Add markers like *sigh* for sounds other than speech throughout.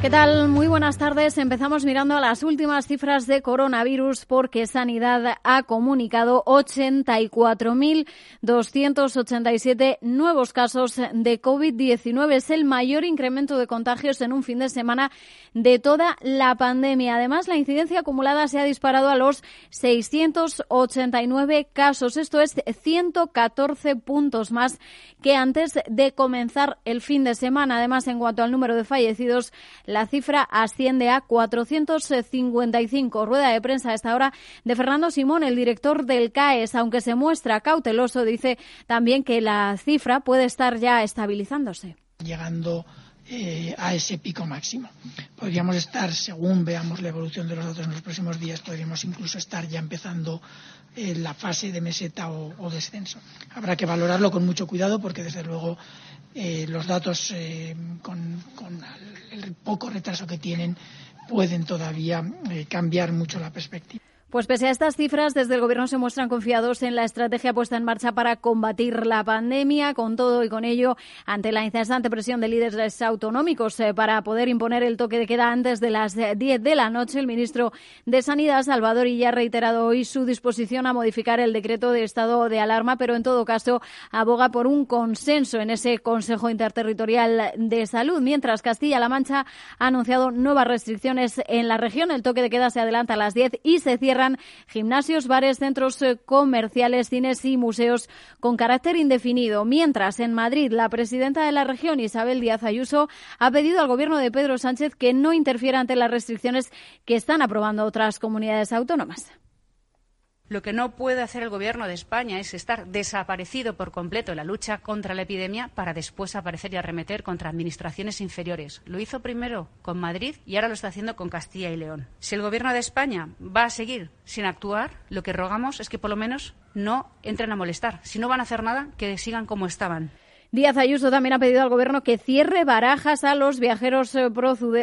¿Qué tal? Muy buenas tardes. Empezamos mirando a las últimas cifras de coronavirus porque Sanidad ha comunicado 84.287 nuevos casos de COVID-19. Es el mayor incremento de contagios en un fin de semana de toda la pandemia. Además, la incidencia acumulada se ha disparado a los 689 casos. Esto es 114 puntos más que antes de comenzar el fin de semana. Además, en cuanto al número de fallecidos, la cifra asciende a 455. Rueda de prensa a esta hora de Fernando Simón, el director del CAES, aunque se muestra cauteloso, dice también que la cifra puede estar ya estabilizándose. Llegando eh, a ese pico máximo. Podríamos estar, según veamos la evolución de los datos en los próximos días, podríamos incluso estar ya empezando eh, la fase de meseta o descenso. Habrá que valorarlo con mucho cuidado porque, desde luego, eh, los datos eh, con, el poco retraso que tienen pueden todavía eh, cambiar mucho la perspectiva. Pues pese a estas cifras, desde el Gobierno se muestran confiados en la estrategia puesta en marcha para combatir la pandemia. Con todo y con ello, ante la incesante presión de líderes autonómicos eh, para poder imponer el toque de queda antes de las 10 de la noche, el ministro de Sanidad, Salvador Illa, ha reiterado hoy su disposición a modificar el decreto de estado de alarma, pero en todo caso aboga por un consenso en ese Consejo Interterritorial de Salud. Mientras Castilla-La Mancha ha anunciado nuevas restricciones en la región, el toque de queda se adelanta a las 10 y se cierra gimnasios, bares, centros eh, comerciales, cines y museos con carácter indefinido. Mientras, en Madrid, la presidenta de la región, Isabel Díaz Ayuso, ha pedido al gobierno de Pedro Sánchez que no interfiera ante las restricciones que están aprobando otras comunidades autónomas. Lo que no puede hacer el Gobierno de España es estar desaparecido por completo en la lucha contra la epidemia para después aparecer y arremeter contra administraciones inferiores. Lo hizo primero con Madrid y ahora lo está haciendo con Castilla y León. Si el Gobierno de España va a seguir sin actuar, lo que rogamos es que por lo menos no entren a molestar. Si no van a hacer nada, que sigan como estaban. Díaz Ayuso también ha pedido al Gobierno que cierre barajas a los viajeros eh,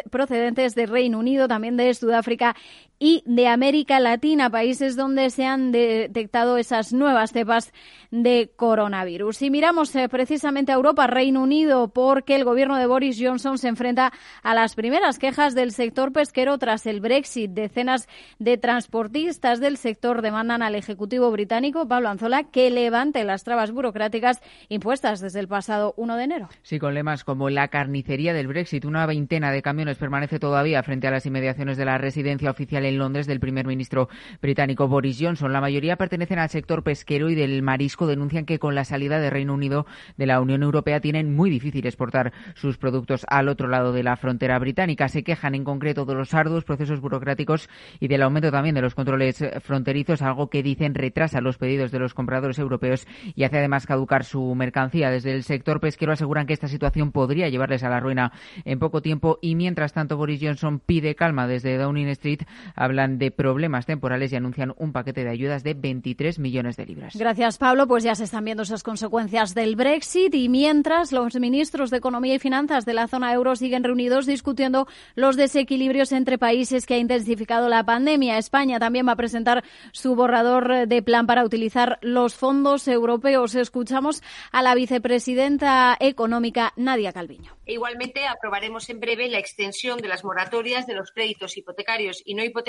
procedentes de Reino Unido, también de Sudáfrica y de América Latina, países donde se han detectado esas nuevas cepas de coronavirus. Y miramos eh, precisamente a Europa, Reino Unido, porque el gobierno de Boris Johnson se enfrenta a las primeras quejas del sector pesquero tras el Brexit. Decenas de transportistas del sector demandan al Ejecutivo británico, Pablo Anzola, que levante las trabas burocráticas impuestas desde el pasado 1 de enero. Sí, con lemas como la carnicería del Brexit. Una veintena de camiones permanece todavía frente a las inmediaciones de la residencia oficial en Londres del primer ministro británico Boris Johnson. La mayoría pertenecen al sector pesquero y del marisco. Denuncian que con la salida de Reino Unido de la Unión Europea tienen muy difícil exportar sus productos al otro lado de la frontera británica. Se quejan en concreto de los arduos procesos burocráticos y del aumento también de los controles fronterizos, algo que dicen retrasa los pedidos de los compradores europeos y hace además caducar su mercancía. Desde el sector pesquero aseguran que esta situación podría llevarles a la ruina en poco tiempo y mientras tanto Boris Johnson pide calma desde Downing Street hablan de problemas temporales y anuncian un paquete de ayudas de 23 millones de libras. Gracias, Pablo. Pues ya se están viendo esas consecuencias del Brexit y mientras los ministros de Economía y Finanzas de la zona euro siguen reunidos discutiendo los desequilibrios entre países que ha intensificado la pandemia. España también va a presentar su borrador de plan para utilizar los fondos europeos. Escuchamos a la vicepresidenta económica Nadia Calviño. E igualmente aprobaremos en breve la extensión de las moratorias de los créditos hipotecarios y no hipotecarios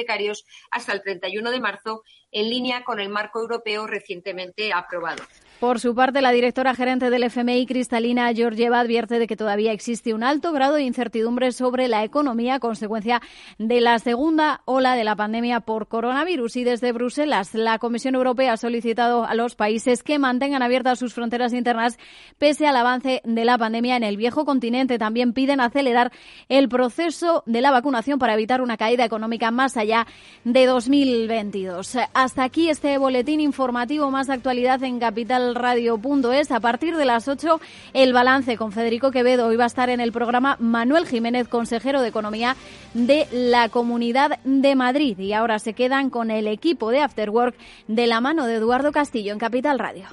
hasta el 31 de marzo, en línea con el marco europeo recientemente aprobado. Por su parte, la directora gerente del FMI, Cristalina Georgieva, advierte de que todavía existe un alto grado de incertidumbre sobre la economía a consecuencia de la segunda ola de la pandemia por coronavirus. Y desde Bruselas, la Comisión Europea ha solicitado a los países que mantengan abiertas sus fronteras internas pese al avance de la pandemia en el viejo continente. También piden acelerar el proceso de la vacunación para evitar una caída económica más allá de 2022. Hasta aquí este boletín informativo más actualidad en Capital radio.es. A partir de las 8, el balance con Federico Quevedo. Hoy va a estar en el programa Manuel Jiménez, consejero de Economía de la Comunidad de Madrid. Y ahora se quedan con el equipo de Afterwork de la mano de Eduardo Castillo en Capital Radio.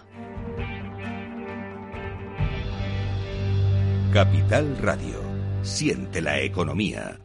Capital Radio. Siente la economía.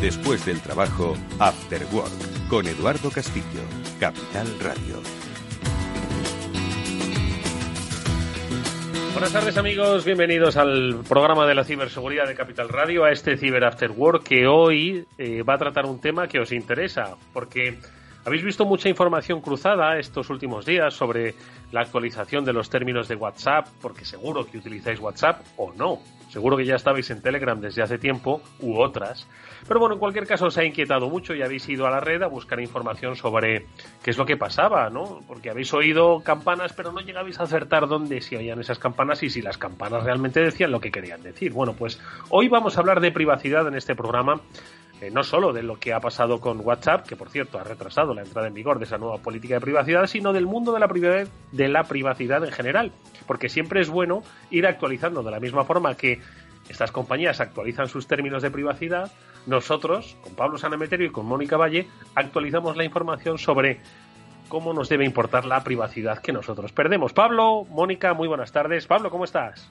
Después del trabajo, After Work, con Eduardo Castillo, Capital Radio. Buenas tardes amigos, bienvenidos al programa de la ciberseguridad de Capital Radio, a este Ciber After Work que hoy eh, va a tratar un tema que os interesa, porque habéis visto mucha información cruzada estos últimos días sobre la actualización de los términos de WhatsApp, porque seguro que utilizáis WhatsApp o no, seguro que ya estabais en Telegram desde hace tiempo u otras. Pero bueno, en cualquier caso os ha inquietado mucho y habéis ido a la red a buscar información sobre qué es lo que pasaba, ¿no? Porque habéis oído campanas, pero no llegabais a acertar dónde se oían esas campanas y si las campanas realmente decían lo que querían decir. Bueno, pues hoy vamos a hablar de privacidad en este programa. Eh, no solo de lo que ha pasado con WhatsApp, que por cierto ha retrasado la entrada en vigor de esa nueva política de privacidad, sino del mundo de la privacidad, de la privacidad en general, porque siempre es bueno ir actualizando de la misma forma que estas compañías actualizan sus términos de privacidad, nosotros, con Pablo Sanemeterio y con Mónica Valle, actualizamos la información sobre cómo nos debe importar la privacidad que nosotros perdemos. Pablo, Mónica, muy buenas tardes. Pablo, ¿cómo estás?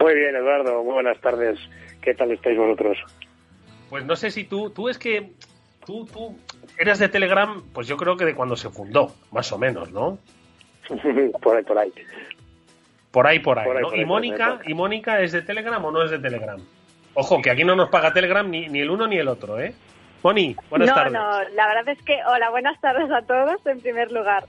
Muy bien, Eduardo, muy buenas tardes. ¿Qué tal estáis vosotros? Pues no sé si tú, tú es que tú, tú eres de Telegram, pues yo creo que de cuando se fundó, más o menos, ¿no? *laughs* por ahí, por ahí. Por ahí, por ahí, ¿no? ¿Y Mónica, ¿Y Mónica es de Telegram o no es de Telegram? Ojo, que aquí no nos paga Telegram ni, ni el uno ni el otro, ¿eh? Moni, buenas tardes. No, no, la verdad es que, hola, buenas tardes a todos en primer lugar.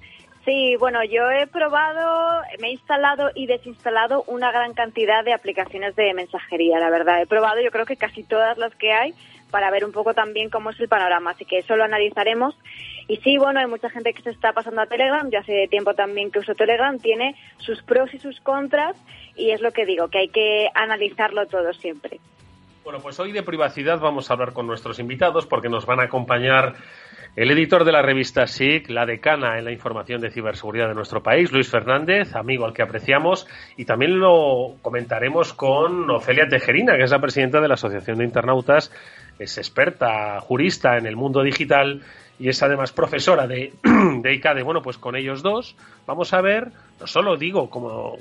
Sí, bueno, yo he probado, me he instalado y desinstalado una gran cantidad de aplicaciones de mensajería, la verdad. He probado yo creo que casi todas las que hay para ver un poco también cómo es el panorama, así que eso lo analizaremos. Y sí, bueno, hay mucha gente que se está pasando a Telegram, ya hace tiempo también que uso Telegram, tiene sus pros y sus contras y es lo que digo, que hay que analizarlo todo siempre. Bueno, pues hoy de privacidad vamos a hablar con nuestros invitados porque nos van a acompañar el editor de la revista SIC, la decana en la información de ciberseguridad de nuestro país, Luis Fernández, amigo al que apreciamos, y también lo comentaremos con Ofelia Tejerina, que es la presidenta de la Asociación de Internautas, es experta, jurista en el mundo digital y es además profesora de, *clears throat* de ICADE. Bueno, pues con ellos dos vamos a ver, no solo digo como,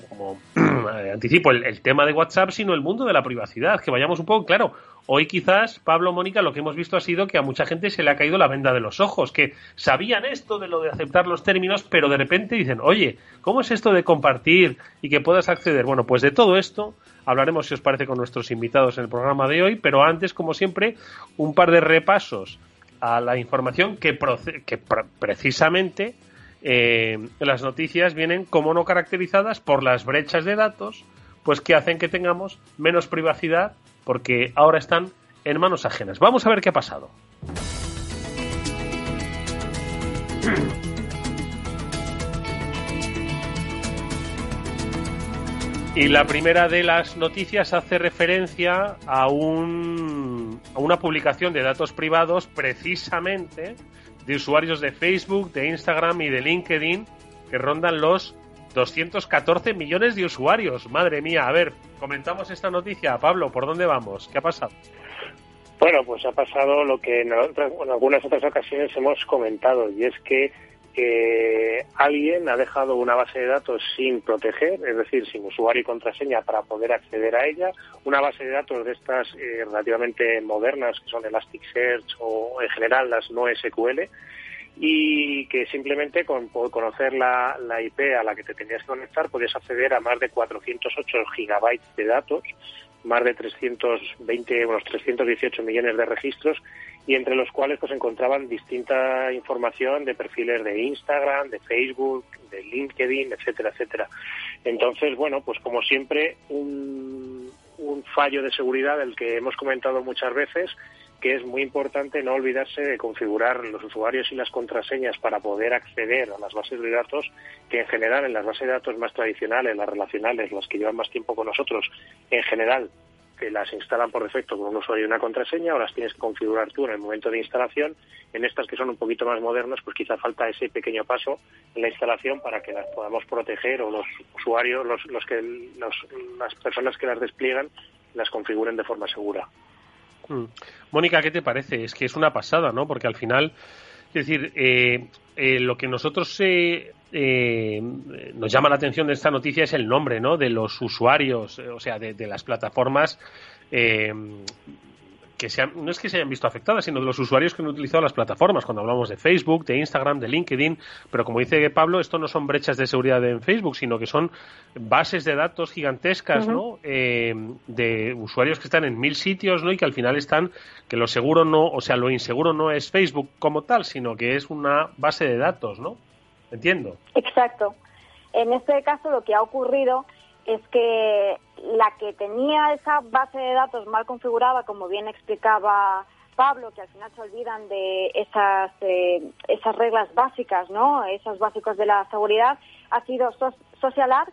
anticipo el, el, tema de WhatsApp, sino el mundo de la privacidad, que vayamos un poco, claro, hoy quizás, Pablo, Mónica, lo que hemos visto ha sido que a mucha gente se le ha caído la venda de los ojos, que sabían esto de lo de aceptar los términos, pero de repente dicen, oye, ¿cómo es esto de compartir y que puedas acceder? Bueno, pues de todo esto hablaremos, si os parece, con nuestros invitados en el programa de hoy, pero antes, como siempre, un par de repasos a la información que, que precisamente eh, las noticias vienen como no caracterizadas por las brechas de datos, pues que hacen que tengamos menos privacidad porque ahora están en manos ajenas. Vamos a ver qué ha pasado. Y la primera de las noticias hace referencia a, un, a una publicación de datos privados precisamente de usuarios de Facebook, de Instagram y de LinkedIn que rondan los 214 millones de usuarios. Madre mía, a ver, comentamos esta noticia. Pablo, ¿por dónde vamos? ¿Qué ha pasado? Bueno, pues ha pasado lo que en, en algunas otras ocasiones hemos comentado y es que que alguien ha dejado una base de datos sin proteger, es decir, sin usuario y contraseña para poder acceder a ella, una base de datos de estas eh, relativamente modernas, que son Elasticsearch o en general las no SQL, y que simplemente con conocer la, la, IP a la que te tenías que conectar podías acceder a más de 408 gigabytes de datos, más de 320, unos 318 millones de registros y entre los cuales pues encontraban distinta información de perfiles de Instagram, de Facebook, de LinkedIn, etcétera, etcétera. Entonces, bueno, pues como siempre, un, un fallo de seguridad del que hemos comentado muchas veces, que es muy importante no olvidarse de configurar los usuarios y las contraseñas para poder acceder a las bases de datos, que en general en las bases de datos más tradicionales, las relacionales, las que llevan más tiempo con nosotros, en general te las instalan por defecto con un usuario y una contraseña o las tienes que configurar tú en el momento de instalación. En estas que son un poquito más modernas, pues quizá falta ese pequeño paso en la instalación para que las podamos proteger o los usuarios, los, los que, las personas que las despliegan, las configuren de forma segura. Mm. Mónica, ¿qué te parece? Es que es una pasada, ¿no? Porque al final, es decir, eh, eh, lo que nosotros eh, nos llama la atención de esta noticia es el nombre, ¿no? De los usuarios, o sea, de, de las plataformas que no es que se hayan visto afectadas, sino de los usuarios que han utilizado las plataformas, cuando hablamos de Facebook, de Instagram, de LinkedIn, pero como dice Pablo, esto no son brechas de seguridad en Facebook, sino que son bases de datos gigantescas, ¿no? Eh, de usuarios que están en mil sitios, ¿no? Y que al final están, que lo seguro no, o sea, lo inseguro no es Facebook como tal, sino que es una base de datos, ¿no? Entiendo. Exacto. En este caso lo que ha ocurrido es que la que tenía esa base de datos mal configurada, como bien explicaba Pablo, que al final se olvidan de esas, eh, esas reglas básicas, ¿no? Esos básicos de la seguridad, ha sido SocialArc,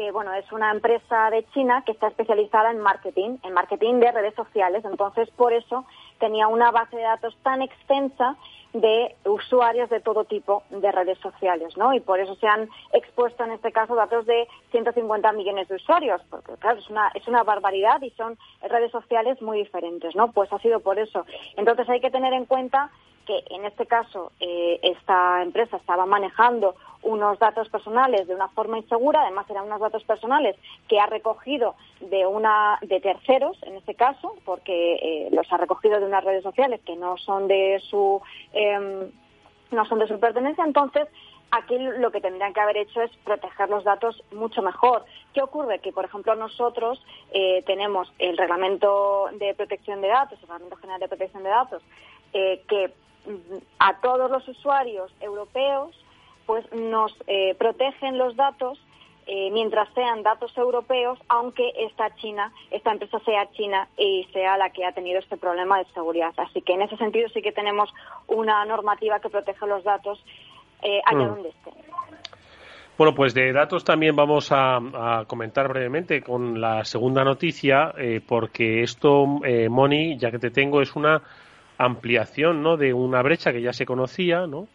que bueno, es una empresa de China que está especializada en marketing, en marketing de redes sociales. Entonces, por eso tenía una base de datos tan extensa de usuarios de todo tipo de redes sociales, ¿no? Y por eso se han expuesto en este caso datos de 150 millones de usuarios, porque claro, es una, es una barbaridad y son redes sociales muy diferentes, ¿no? Pues ha sido por eso. Entonces hay que tener en cuenta que en este caso eh, esta empresa estaba manejando unos datos personales de una forma insegura, además eran unos datos personales que ha recogido de una de terceros en este caso, porque eh, los ha recogido de unas redes sociales que no son de su em, no son de su pertenencia, entonces aquí lo que tendrían que haber hecho es proteger los datos mucho mejor. ¿Qué ocurre? Que, por ejemplo, nosotros eh, tenemos el Reglamento de Protección de Datos, el Reglamento General de Protección de Datos, que a todos los usuarios europeos pues nos eh, protegen los datos eh, mientras sean datos europeos, aunque esta China, esta empresa sea China y sea la que ha tenido este problema de seguridad. Así que en ese sentido sí que tenemos una normativa que protege los datos eh, allá mm. donde estén. Bueno, pues de datos también vamos a, comentar brevemente con la segunda noticia, porque esto, Moni, ya que te tengo, es una ampliación ¿no? de una brecha que ya se conocía, ¿no?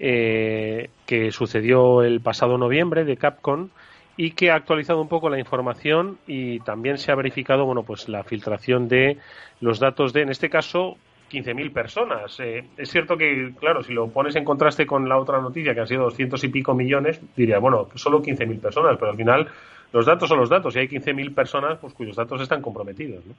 Eh, que sucedió el pasado noviembre de Capcom y que ha actualizado un poco la información y también se ha verificado bueno pues la filtración de los datos de en este caso 15.000 personas. Eh, es cierto que, claro, si lo pones en contraste con la otra noticia, que han sido 200 y pico millones, diría, bueno, solo 15.000 personas, pero al final los datos son los datos y hay 15.000 personas pues, cuyos datos están comprometidos. ¿no?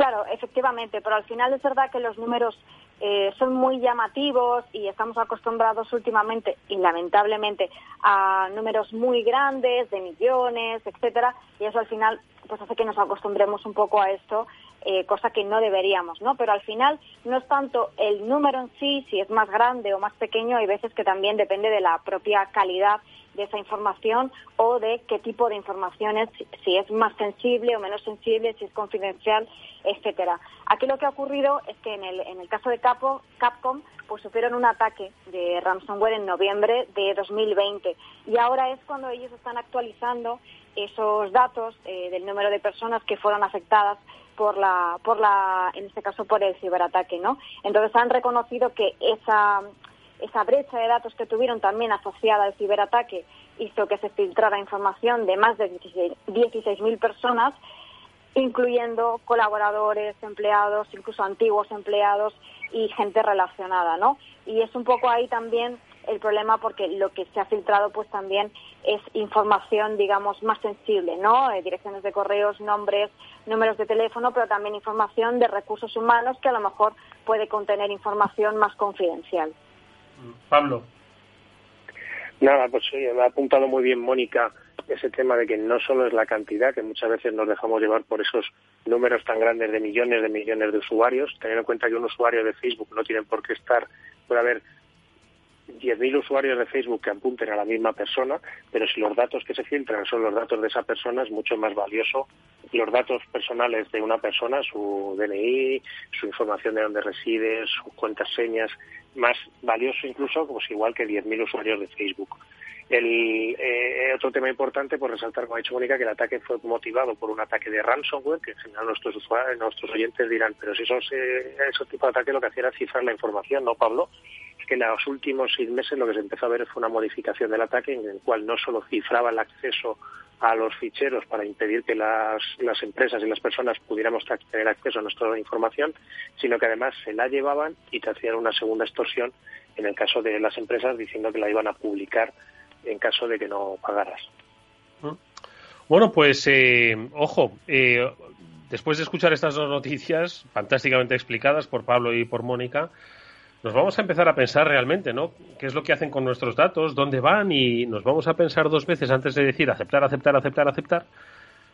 Claro, efectivamente, pero al final es verdad que los números eh, son muy llamativos y estamos acostumbrados últimamente y lamentablemente a números muy grandes de millones, etcétera, y eso al final pues hace que nos acostumbremos un poco a esto, eh, cosa que no deberíamos, ¿no? Pero al final no es tanto el número en sí, si es más grande o más pequeño, hay veces que también depende de la propia calidad de esa información o de qué tipo de información es, si es más sensible o menos sensible, si es confidencial, etcétera. Aquí lo que ha ocurrido es que en el, en el caso de Capo, Capcom pues sufrieron un ataque de ransomware en noviembre de 2020 y ahora es cuando ellos están actualizando esos datos eh, del número de personas que fueron afectadas por la, por la, en este caso por el ciberataque, ¿no? Entonces han reconocido que esa esa brecha de datos que tuvieron también asociada al ciberataque hizo que se filtrara información de más de 16.000 personas, incluyendo colaboradores, empleados, incluso antiguos empleados y gente relacionada, ¿no? Y es un poco ahí también el problema porque lo que se ha filtrado pues también es información digamos más sensible, ¿no? Eh, direcciones de correos, nombres, números de teléfono, pero también información de recursos humanos que a lo mejor puede contener información más confidencial. Pablo. Nada, pues sí, ha apuntado muy bien Mónica ese tema de que no solo es la cantidad, que muchas veces nos dejamos llevar por esos números tan grandes de millones de millones de usuarios, teniendo en cuenta que un usuario de Facebook no tiene por qué estar, puede haber 10.000 usuarios de Facebook que apunten a la misma persona, pero si los datos que se filtran son los datos de esa persona, es mucho más valioso los datos personales de una persona, su DNI, su información de dónde reside, sus cuentas señas, más valioso incluso, pues igual que 10.000 usuarios de Facebook. El eh, otro tema importante, pues resaltar, como ha dicho Mónica, que el ataque fue motivado por un ataque de ransomware, que en general nuestros nuestros oyentes dirán, pero si esos, eh, esos tipos de ataque lo que hacía era cifrar la información, ¿no, Pablo? Que en los últimos seis meses lo que se empezó a ver fue una modificación del ataque en el cual no solo cifraba el acceso a los ficheros para impedir que las, las empresas y las personas pudiéramos tener acceso a nuestra información, sino que además se la llevaban y te hacían una segunda extorsión en el caso de las empresas diciendo que la iban a publicar en caso de que no pagaras. Bueno, pues eh, ojo, eh, después de escuchar estas dos noticias fantásticamente explicadas por Pablo y por Mónica, nos vamos a empezar a pensar realmente, ¿no? ¿Qué es lo que hacen con nuestros datos? ¿Dónde van? Y nos vamos a pensar dos veces antes de decir aceptar, aceptar, aceptar, aceptar.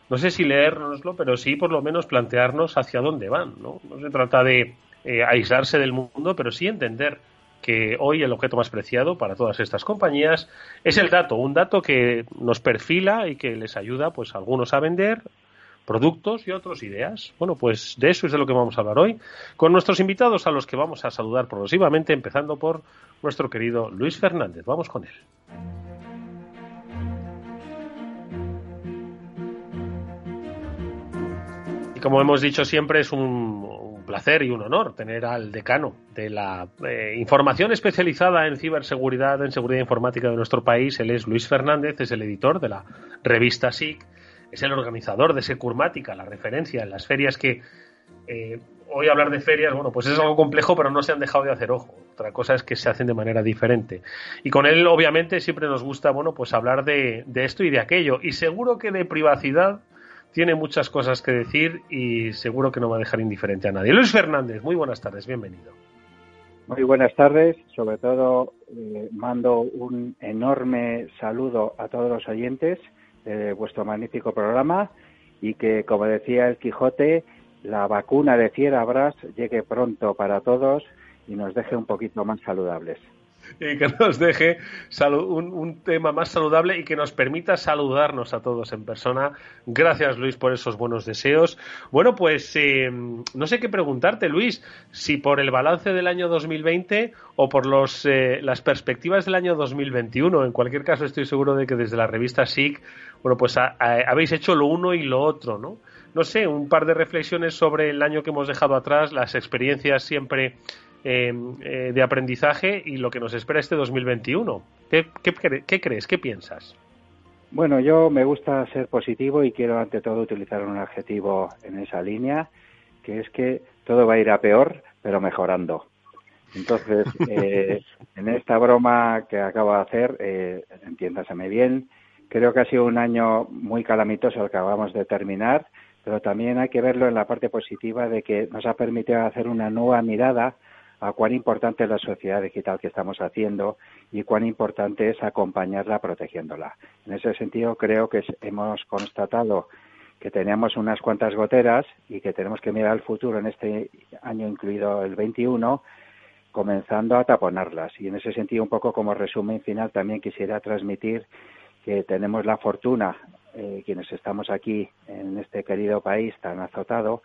No sé si leérnoslo, pero sí por lo menos plantearnos hacia dónde van, ¿no? No se trata de eh, aislarse del mundo, pero sí entender que hoy el objeto más preciado para todas estas compañías es el dato, un dato que nos perfila y que les ayuda pues a algunos a vender productos y otros ideas. Bueno, pues de eso es de lo que vamos a hablar hoy con nuestros invitados a los que vamos a saludar progresivamente, empezando por nuestro querido Luis Fernández. Vamos con él. Y como hemos dicho siempre, es un, placer y un honor tener al decano de la eh, información especializada en ciberseguridad, en seguridad informática de nuestro país. Él es Luis Fernández, es el editor de la revista SIC es el organizador de Securmática, la referencia en las ferias que eh, hoy hablar de ferias, bueno, pues es algo complejo, pero no se han dejado de hacer ojo. Otra cosa es que se hacen de manera diferente. Y con él, obviamente, siempre nos gusta, bueno, pues hablar de, de esto y de aquello. Y seguro que de privacidad tiene muchas cosas que decir y seguro que no va a dejar indiferente a nadie. Luis Fernández, muy buenas tardes, bienvenido. Muy buenas tardes, sobre todo eh, mando un enorme saludo a todos los oyentes de vuestro magnífico programa y que, como decía el Quijote, la vacuna de Fierabras llegue pronto para todos y nos deje un poquito más saludables *laughs* y que nos deje un, tema más saludable y que nos permita saludarnos a todos en persona. Gracias, Luis, por esos buenos deseos. Bueno, pues eh, no sé qué preguntarte, Luis, si por el balance del año 2020 o por los, eh, las perspectivas del año 2021. En cualquier caso, estoy seguro de que desde la revista SIC, bueno, pues habéis hecho lo uno y lo otro, ¿no? No sé, un par de reflexiones sobre el año que hemos dejado atrás, las experiencias siempre eh, eh, de aprendizaje y lo que nos espera este 2021. ¿Qué, qué, crees? ¿Qué piensas? Bueno, yo me gusta ser positivo y quiero ante todo utilizar un adjetivo en esa línea, que es que todo va a ir a peor, pero mejorando. Entonces, *laughs* eh, en esta broma que acabo de hacer, eh, entiéndaseme bien, creo que ha sido un año muy calamitoso el que acabamos de terminar, pero también hay que verlo en la parte positiva de que nos ha permitido hacer una nueva mirada a cuán importante es la sociedad digital que estamos haciendo y cuán importante es acompañarla protegiéndola. En ese sentido, creo que hemos constatado que teníamos unas cuantas goteras y que tenemos que mirar al futuro en este año, incluido el 21, comenzando a taponarlas. Y en ese sentido, un poco como resumen final, también quisiera transmitir que tenemos la fortuna, eh, quienes estamos aquí en este querido país tan azotado,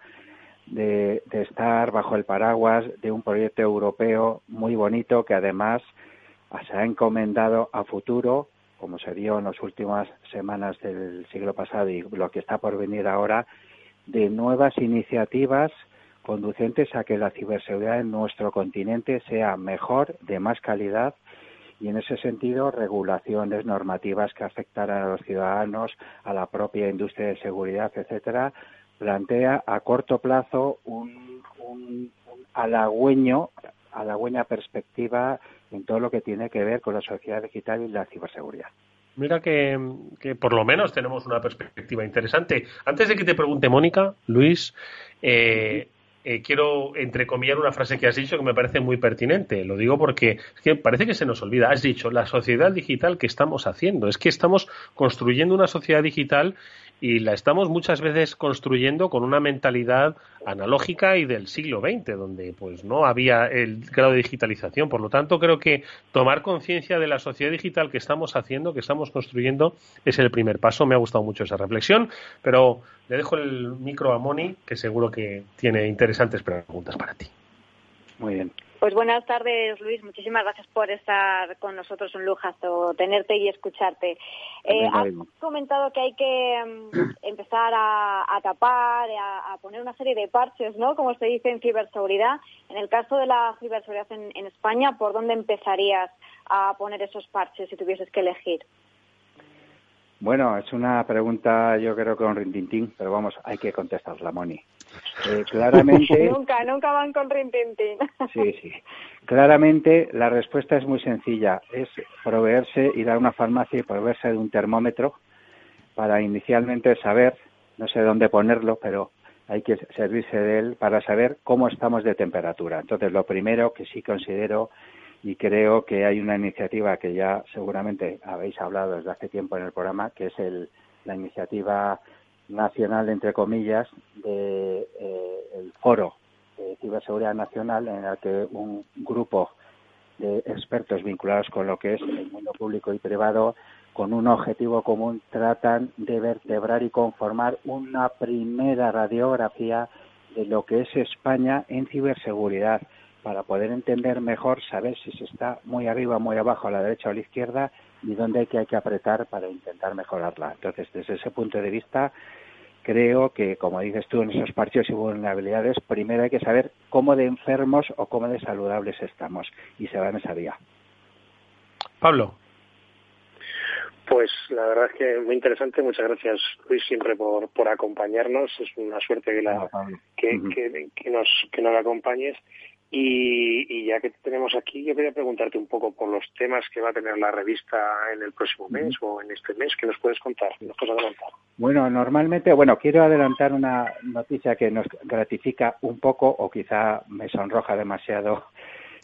de, estar bajo el paraguas de un proyecto europeo muy bonito que además se ha encomendado a futuro, como se dio en las últimas semanas del siglo pasado y lo que está por venir ahora, de nuevas iniciativas conducentes a que la ciberseguridad en nuestro continente sea mejor, de más calidad y en ese sentido regulaciones normativas que afectaran a los ciudadanos, a la propia industria de seguridad, etcétera, plantea a corto plazo un, un, halagüeño, halagüeña perspectiva en todo lo que tiene que ver con la sociedad digital y la ciberseguridad. Mira que, que, por lo menos tenemos una perspectiva interesante. Antes de que te pregunte Mónica, Luis, eh, eh, quiero entrecomillar una frase que has dicho que me parece muy pertinente. Lo digo porque es que parece que se nos olvida. Has dicho la sociedad digital que estamos haciendo. Es que estamos construyendo una sociedad digital y la estamos muchas veces construyendo con una mentalidad analógica y del siglo XX, donde pues no había el grado de digitalización. Por lo tanto, creo que tomar conciencia de la sociedad digital que estamos haciendo, que estamos construyendo, es el primer paso. Me ha gustado mucho esa reflexión, pero le dejo el micro a Moni, que seguro que tiene interesantes preguntas para ti. Muy bien. Pues buenas tardes, Luis. Muchísimas gracias por estar con nosotros. Un lujazo tenerte y escucharte. Eh, has comentado que hay que mm, *clears throat* empezar a, tapar, a, poner una serie de parches, ¿no? Como se dice en ciberseguridad. En el caso de la ciberseguridad en España, ¿por dónde empezarías a poner esos parches si tuvieses que elegir? Bueno, es una pregunta yo creo que con rintintín, pero vamos, hay que contestarla, Moni. Eh, claramente. *laughs* nunca, nunca van con rintintín. sí, sí. Claramente la respuesta es muy sencilla. Es proveerse, ir a una farmacia y proveerse de un termómetro para inicialmente saber, no sé dónde ponerlo, pero hay que servirse de él para saber cómo estamos de temperatura. Entonces, lo primero que sí considero y creo que hay una iniciativa que ya seguramente habéis hablado desde hace tiempo en el programa, que es el, la iniciativa nacional, entre comillas, de eh, el foro de ciberseguridad nacional en el que un grupo de expertos vinculados con lo que es el mundo público y privado con un objetivo común tratan de vertebrar y conformar una primera radiografía de lo que es España en ciberseguridad para poder entender mejor, saber si se está muy arriba, muy abajo, a la derecha o a la izquierda y dónde hay que, hay que apretar para intentar mejorarla. Entonces, desde ese punto de vista, creo que, como dices tú, en esos partidos y vulnerabilidades, primero hay que saber cómo de enfermos o cómo de saludables estamos y se va en esa vía. Pablo. Pues la verdad es que muy interesante. Muchas gracias, Luis, siempre por, por acompañarnos. Es una suerte que, la, que, que, que, nos, que nos acompañes. Y, ya que tenemos aquí, yo quería preguntarte un poco por los temas que va a tener la revista en el próximo mes o en este mes. ¿Qué nos puedes contar? ¿Nos puedes adelantar? Bueno, normalmente, bueno, quiero adelantar una noticia que nos gratifica un poco o quizá me sonroja demasiado,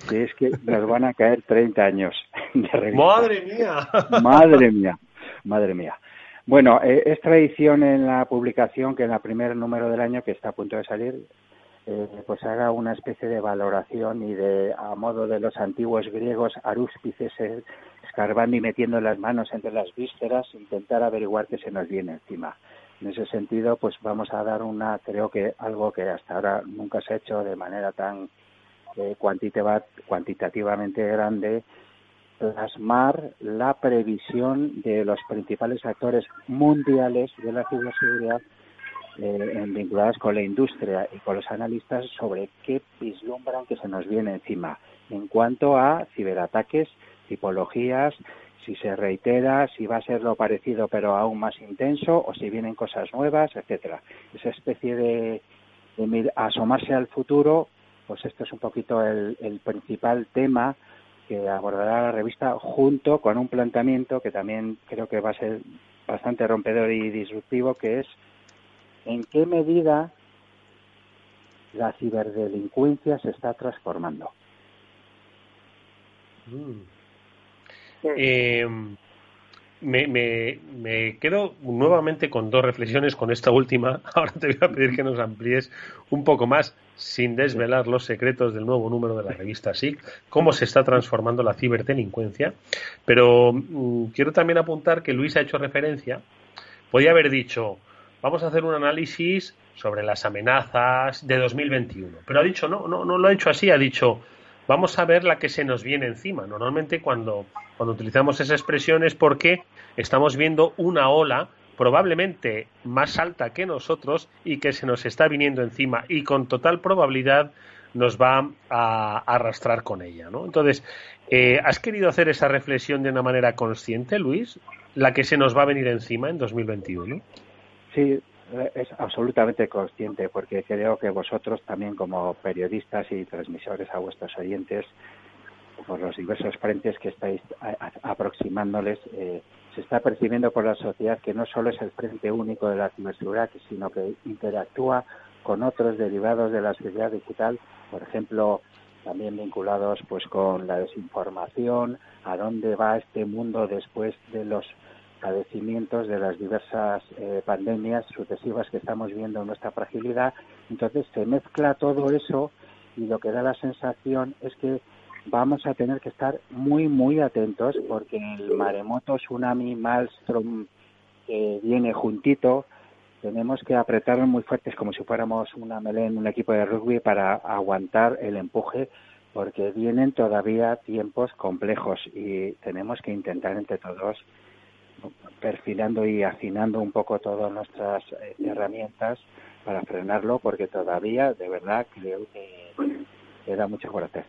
que es que nos van a caer 30 años de revista. ¡Madre mía! ¡Madre mía! ¡Madre mía! Bueno, eh, es tradición en la publicación que en el primer número del año, que está a punto de salir, eh, pues haga una especie de valoración y de, a modo de los antiguos griegos, arúspices, eh, escarbando y metiendo las manos entre las vísceras, intentar averiguar qué se nos viene encima. En ese sentido, pues vamos a dar una, creo que algo que hasta ahora nunca se ha hecho de manera tan eh, cuantitativamente grande, plasmar la previsión de los principales actores mundiales de la ciberseguridad eh, vinculadas con la industria y con los analistas sobre qué vislumbran que se nos viene encima en cuanto a ciberataques, tipologías, si se reitera, si va a ser lo parecido pero aún más intenso o si vienen cosas nuevas, etcétera. Esa especie de, asomarse al futuro, pues esto es un poquito el principal tema que abordará la revista junto con un planteamiento que también creo que va a ser bastante rompedor y disruptivo, que es en qué medida la ciberdelincuencia se está transformando. Mm. Eh, me, me, quedo nuevamente con dos reflexiones con esta última. *laughs* Ahora te voy a pedir que nos amplíes un poco más, sin desvelar los secretos del nuevo número de la revista SIC, cómo se está transformando la ciberdelincuencia. Pero mm, quiero también apuntar que Luis ha hecho referencia, podía haber dicho, vamos a hacer un análisis sobre las amenazas de 2021. Pero ha dicho, no, no, no lo ha hecho así, ha dicho, vamos a ver la que se nos viene encima. Normalmente cuando, cuando utilizamos esa expresión es porque estamos viendo una ola probablemente más alta que nosotros y que se nos está viniendo encima y con total probabilidad nos va a arrastrar con ella. ¿no? Entonces, eh, ¿has querido hacer esa reflexión de una manera consciente, Luis? La que se nos va a venir encima en 2021. Sí, es absolutamente consciente porque creo que vosotros también como periodistas y transmisores a vuestros oyentes por los diversos frentes que estáis aproximándoles eh, se está percibiendo por la sociedad que no solo es el frente único de la ciberseguridad sino que interactúa con otros derivados de la sociedad digital por ejemplo también vinculados pues con la desinformación a dónde va este mundo después de los padecimientos de las diversas eh, pandemias sucesivas que estamos viendo en nuestra fragilidad. Entonces se mezcla todo eso y lo que da la sensación es que vamos a tener que estar muy, muy atentos porque el maremoto, tsunami, maelstrom que viene juntito, tenemos que apretarnos muy fuertes como si fuéramos una melén, un equipo de rugby para aguantar el empuje porque vienen todavía tiempos complejos y tenemos que intentar entre todos perfilando y afinando un poco todas nuestras eh, herramientas para frenarlo porque todavía de verdad creo que queda mucho por hacer.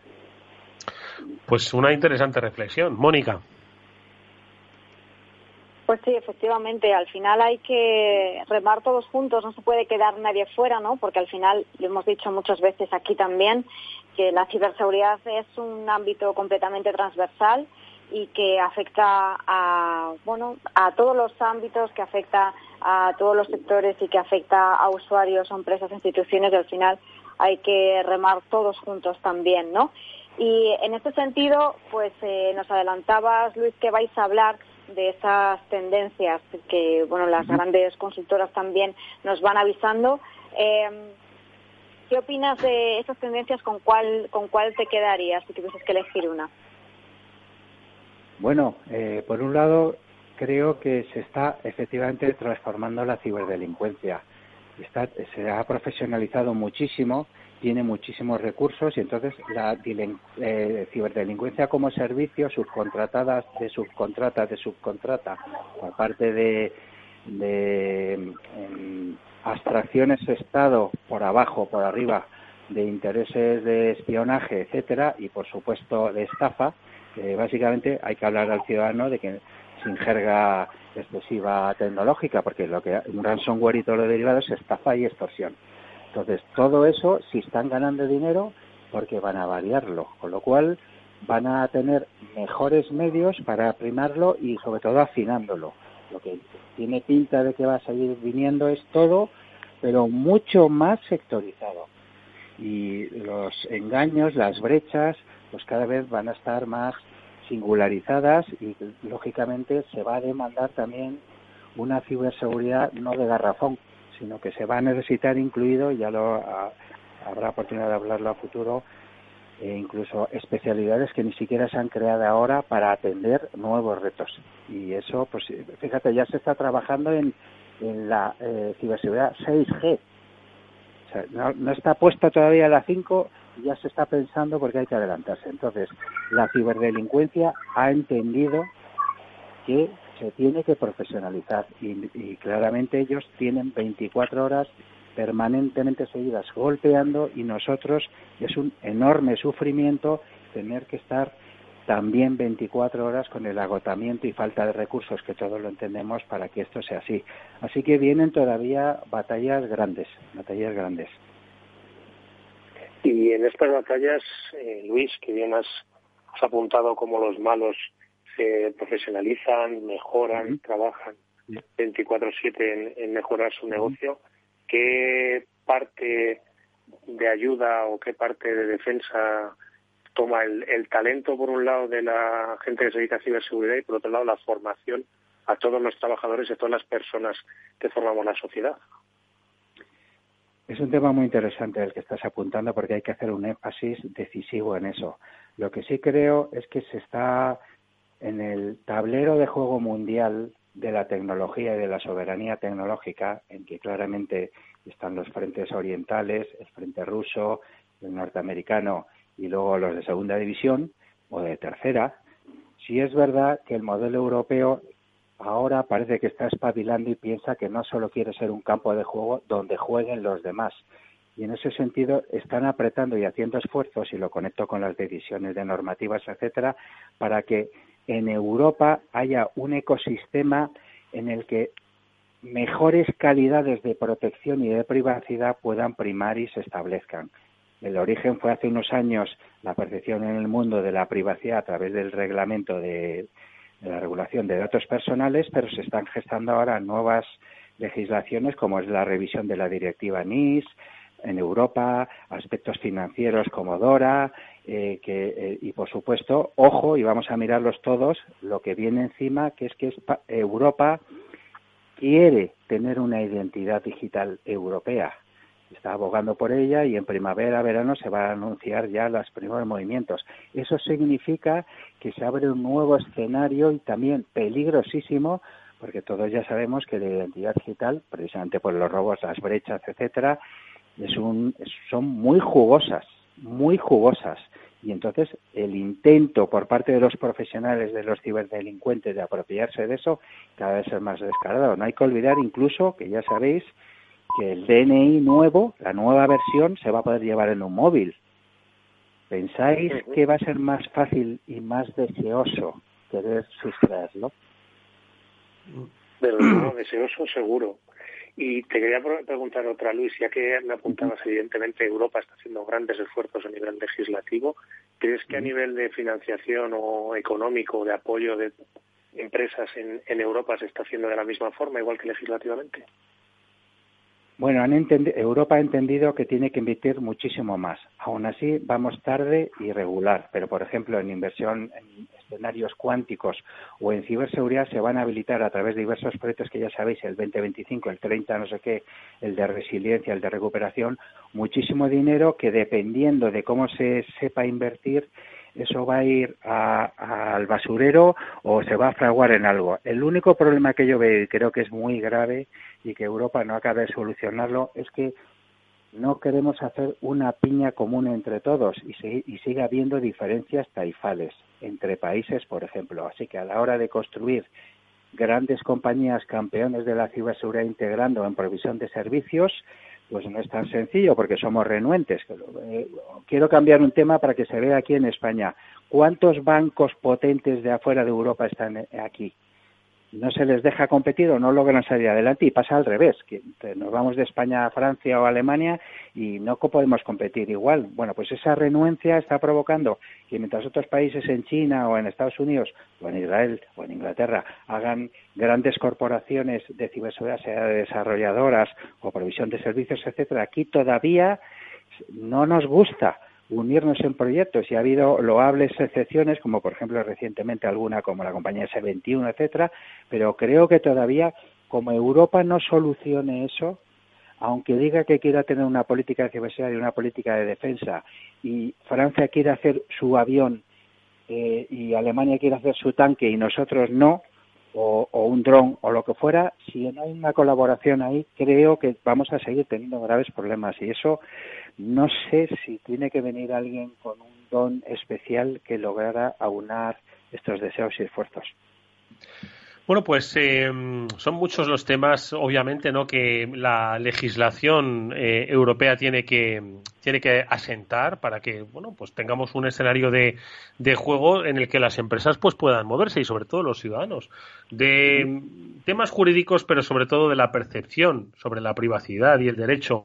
Pues una interesante reflexión. Mónica. Pues sí, efectivamente, al final hay que remar todos juntos, no se puede quedar nadie fuera, ¿no? Porque al final, lo hemos dicho muchas veces aquí también, que la ciberseguridad es un ámbito completamente transversal y que afecta a, bueno, a todos los ámbitos, que afecta a todos los sectores y que afecta a usuarios, a empresas, instituciones y al final hay que remar todos juntos también, ¿no? Y en este sentido, pues eh, nos adelantabas, Luis, que vais a hablar de esas tendencias que bueno las grandes consultoras también nos van avisando. Eh, ¿Qué opinas de esas tendencias? ¿Con cuál con cuál te quedarías si tuvieses que elegir una? Bueno, eh, por un lado creo que se está efectivamente transformando la ciberdelincuencia. Está, se ha profesionalizado muchísimo tiene muchísimos recursos y entonces la eh, ciberdelincuencia como servicio, subcontratadas de subcontrata de subcontrata, por parte de, de em, abstracciones Estado por abajo, por arriba, de intereses de espionaje, etcétera, y por supuesto de estafa, básicamente hay que hablar al ciudadano de que sin jerga excesiva tecnológica, porque lo que un ransomware y todo lo derivado es estafa y extorsión. Entonces, todo eso, si están ganando dinero, porque van a variarlo, con lo cual van a tener mejores medios para primarlo y sobre todo afinándolo. Lo que tiene pinta de que va a seguir viniendo es todo, pero mucho más sectorizado. Y los engaños, las brechas, pues cada vez van a estar más singularizadas y lógicamente se va a demandar también una ciberseguridad no de garrafón, sino que se va a necesitar incluido, ya lo habrá oportunidad de hablarlo a futuro, e incluso especialidades que ni siquiera se han creado ahora para atender nuevos retos. Y eso, pues fíjate, ya se está trabajando en, en la eh, ciberseguridad 6G. O sea, no, no, está puesta todavía la 5, ya se está pensando porque hay que adelantarse. Entonces, la ciberdelincuencia ha entendido que se tiene que profesionalizar y, claramente ellos tienen 24 horas permanentemente seguidas golpeando y nosotros es un enorme sufrimiento tener que estar también 24 horas con el agotamiento y falta de recursos, que todos lo entendemos, para que esto sea así. Así que vienen todavía batallas grandes, batallas grandes. Y en estas batallas, eh, Luis, que bien has apuntado como los malos se profesionalizan, mejoran, trabajan 24/7 en, mejorar su negocio, ¿qué parte de ayuda o qué parte de defensa toma el, talento, por un lado, de la gente que se dedica a ciberseguridad y, por otro lado, la formación a todos los trabajadores y a todas las personas que formamos la sociedad? Es un tema muy interesante el que estás apuntando porque hay que hacer un énfasis decisivo en eso. Lo que sí creo es que se está en el tablero de juego mundial de la tecnología y de la soberanía tecnológica, en que claramente están los frentes orientales, el frente ruso, el norteamericano y luego los de segunda división o de tercera, sí es verdad que el modelo europeo ahora parece que está espabilando y piensa que no solo quiere ser un campo de juego donde jueguen los demás. Y en ese sentido están apretando y haciendo esfuerzos, y lo conecto con las decisiones de normativas, etcétera, para que en Europa haya un ecosistema en el que mejores calidades de protección y de privacidad puedan primar y se establezcan. El origen fue hace unos años la percepción en el mundo de la privacidad a través del reglamento de, la regulación de datos personales, pero se están gestando ahora nuevas legislaciones como es la revisión de la directiva NIS en Europa, aspectos financieros como DORA, eh, que, eh, y por supuesto, ojo, y vamos a mirarlos todos, lo que viene encima, que es que Europa quiere tener una identidad digital europea. Está abogando por ella y en primavera, verano se van a anunciar ya los primeros movimientos. Eso significa que se abre un nuevo escenario y también peligrosísimo, porque todos ya sabemos que la identidad digital, precisamente por los robos, las brechas, etcétera, es un, son muy jugosas muy jugosas Y entonces el intento por parte de los profesionales de los ciberdelincuentes de apropiarse de eso cada vez es más descarado. No hay que olvidar incluso que ya sabéis que el DNI nuevo, la nueva versión, se va a poder llevar en un móvil. ¿Pensáis que va a ser más fácil y más deseoso querer sustraerlo? Pero no, *clears throat* deseoso seguro. Y te quería preguntar otra, Luis, ya que me apuntabas, evidentemente Europa está haciendo grandes esfuerzos a nivel legislativo. ¿Crees que a nivel de financiación o económico, de apoyo de empresas en, en Europa se está haciendo de la misma forma, igual que legislativamente? Bueno, han Europa ha entendido que tiene que invertir muchísimo más. Aún así, vamos tarde y regular. Pero, por ejemplo, en inversión en escenarios cuánticos o en ciberseguridad se van a habilitar a través de diversos proyectos que ya sabéis, el 2025, el 30, no sé qué, el de resiliencia, el de recuperación, muchísimo dinero que dependiendo de cómo se sepa invertir, eso va a ir al basurero o se va a fraguar en algo. El único problema que yo veo y creo que es muy grave y que Europa no acaba de solucionarlo es que no queremos hacer una piña común entre todos y, sigue habiendo diferencias taifales entre países, por ejemplo. Así que a la hora de construir grandes compañías campeones de la ciberseguridad integrando en provisión de servicios, pues no es tan sencillo porque somos renuentes. Eh, quiero cambiar un tema para que se vea aquí en España. ¿Cuántos bancos potentes de afuera de Europa están aquí? No se les deja competir o no logran salir adelante y pasa al revés, que nos vamos de España a Francia o Alemania y no podemos competir igual. Bueno, pues esa renuencia está provocando que mientras otros países en China o en Estados Unidos o en Israel o en Inglaterra hagan grandes corporaciones de ciberseguridad, sea de desarrolladoras o provisión de servicios, etcétera, aquí todavía no nos gusta unirnos en proyectos y ha habido loables excepciones, como por ejemplo recientemente alguna como la compañía S21, etcétera, pero creo que todavía como Europa no solucione eso, aunque diga que quiera tener una política de ciberseguridad y una política de defensa, y Francia quiere hacer su avión eh, y Alemania quiere hacer su tanque y nosotros no, o, o un dron o lo que fuera, si no hay una colaboración ahí, creo que vamos a seguir teniendo graves problemas. Y eso no sé si tiene que venir alguien con un don especial que lograra aunar estos deseos y esfuerzos. Bueno, pues eh, son muchos los temas, obviamente, ¿no? Que la legislación eh, europea tiene que tiene que asentar para que, bueno, pues tengamos un escenario de, de juego en el que las empresas pues puedan moverse y sobre todo los ciudadanos de temas jurídicos, pero sobre todo de la percepción sobre la privacidad y el derecho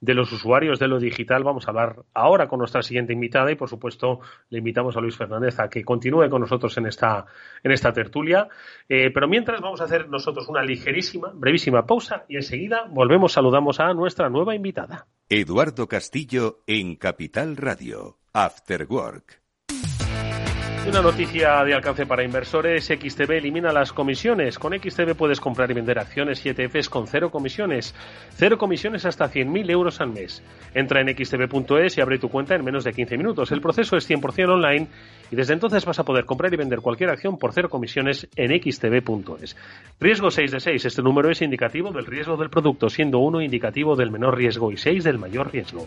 de los usuarios de lo digital. Vamos a hablar ahora con nuestra siguiente invitada y, por supuesto, le invitamos a Luis Fernández a que continúe con nosotros en esta, en esta tertulia. Eh, pero mientras vamos a hacer nosotros una ligerísima, brevísima pausa y enseguida volvemos, saludamos a nuestra nueva invitada. Eduardo Castillo en Capital Radio, After Work. Una noticia de alcance para inversores, XTB elimina las comisiones. Con XTB puedes comprar y vender acciones y ETFs con cero comisiones. Cero comisiones hasta 100.000 euros al mes. Entra en xtb.es y abre tu cuenta en menos de 15 minutos. El proceso es 100% online y desde entonces vas a poder comprar y vender cualquier acción por cero comisiones en xtb.es. Riesgo 6 de 6. Este número es indicativo del riesgo del producto, siendo 1 indicativo del menor riesgo y 6 del mayor riesgo.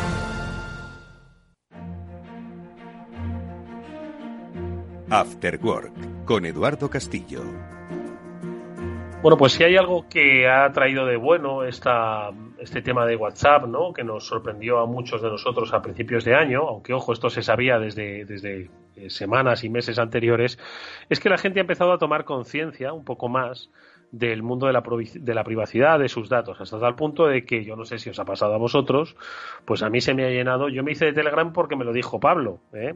After Work con Eduardo Castillo. Bueno, pues si hay algo que ha traído de bueno este tema de WhatsApp, ¿no? que nos sorprendió a muchos de nosotros a principios de año, aunque ojo, esto se sabía desde, desde eh, semanas y meses anteriores, es que la gente ha empezado a tomar conciencia un poco más del mundo de la, de la privacidad de sus datos, hasta tal punto de que yo no sé si os ha pasado a vosotros, pues a mí se me ha llenado, yo me hice de Telegram porque me lo dijo Pablo, ¿eh?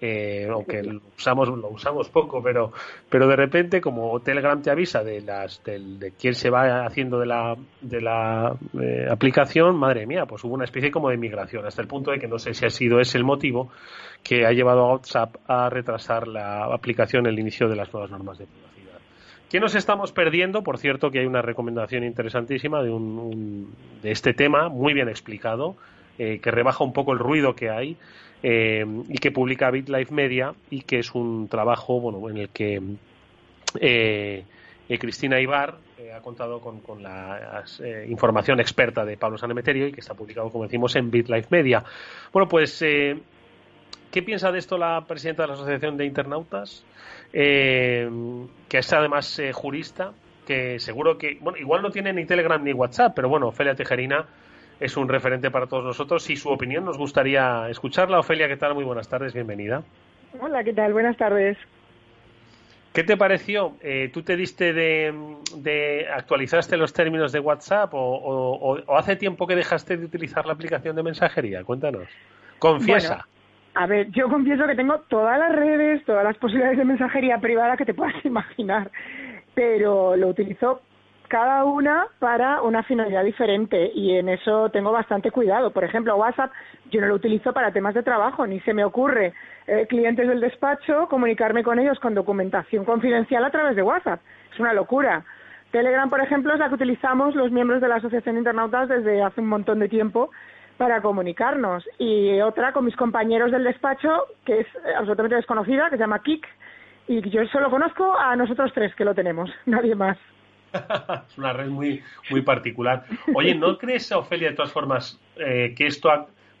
Eh, aunque *laughs* lo usamos, lo usamos poco, pero, pero de repente, como Telegram te avisa de las de, quién se va haciendo de la, de la eh, aplicación, madre mía, pues hubo una especie como de migración, hasta el punto de que no sé si ha sido ese el motivo que ha llevado a WhatsApp a retrasar la aplicación el inicio de las nuevas normas de privacidad. ¿Qué nos estamos perdiendo? Por cierto, que hay una recomendación interesantísima de, un, de este tema, muy bien explicado, eh, que rebaja un poco el ruido que hay eh, y que publica BitLife Media y que es un trabajo bueno en el que eh, eh, Cristina Ibar ha contado con, la información experta de Pablo Sanemeterio y que está publicado, como decimos, en BitLife Media. Bueno, pues, ¿qué piensa de esto la presidenta de la Asociación de Internautas? que es además jurista, que seguro que, bueno, igual no tiene ni Telegram ni WhatsApp, pero bueno, Ofelia Tejerina es un referente para todos nosotros y su opinión nos gustaría escucharla. Ofelia, ¿qué tal? Muy buenas tardes, bienvenida. Hola, ¿qué tal? Buenas tardes. ¿Qué te pareció? Eh, ¿Tú te diste de, actualizaste los términos de WhatsApp o, hace tiempo que dejaste de utilizar la aplicación de mensajería? Cuéntanos. Confiesa. a ver, yo confieso que tengo todas las redes, todas las posibilidades de mensajería privada que te puedas *laughs* imaginar, pero lo utilizo cada una para una finalidad diferente y en eso tengo bastante cuidado. Por ejemplo, WhatsApp yo no lo utilizo para temas de trabajo, ni se me ocurre eh, clientes del despacho comunicarme con ellos con documentación confidencial a través de WhatsApp. Es una locura. Telegram, por ejemplo, es la que utilizamos los miembros de la Asociación de Internautas desde hace un montón de tiempo para comunicarnos. Y otra con mis compañeros del despacho, que es eh, absolutamente desconocida, que se llama Kik, y yo solo conozco a nosotros tres que lo tenemos, *laughs* nadie más. *laughs* es una red muy, muy particular. Oye, ¿no crees, Ofelia, de todas formas, eh, que esto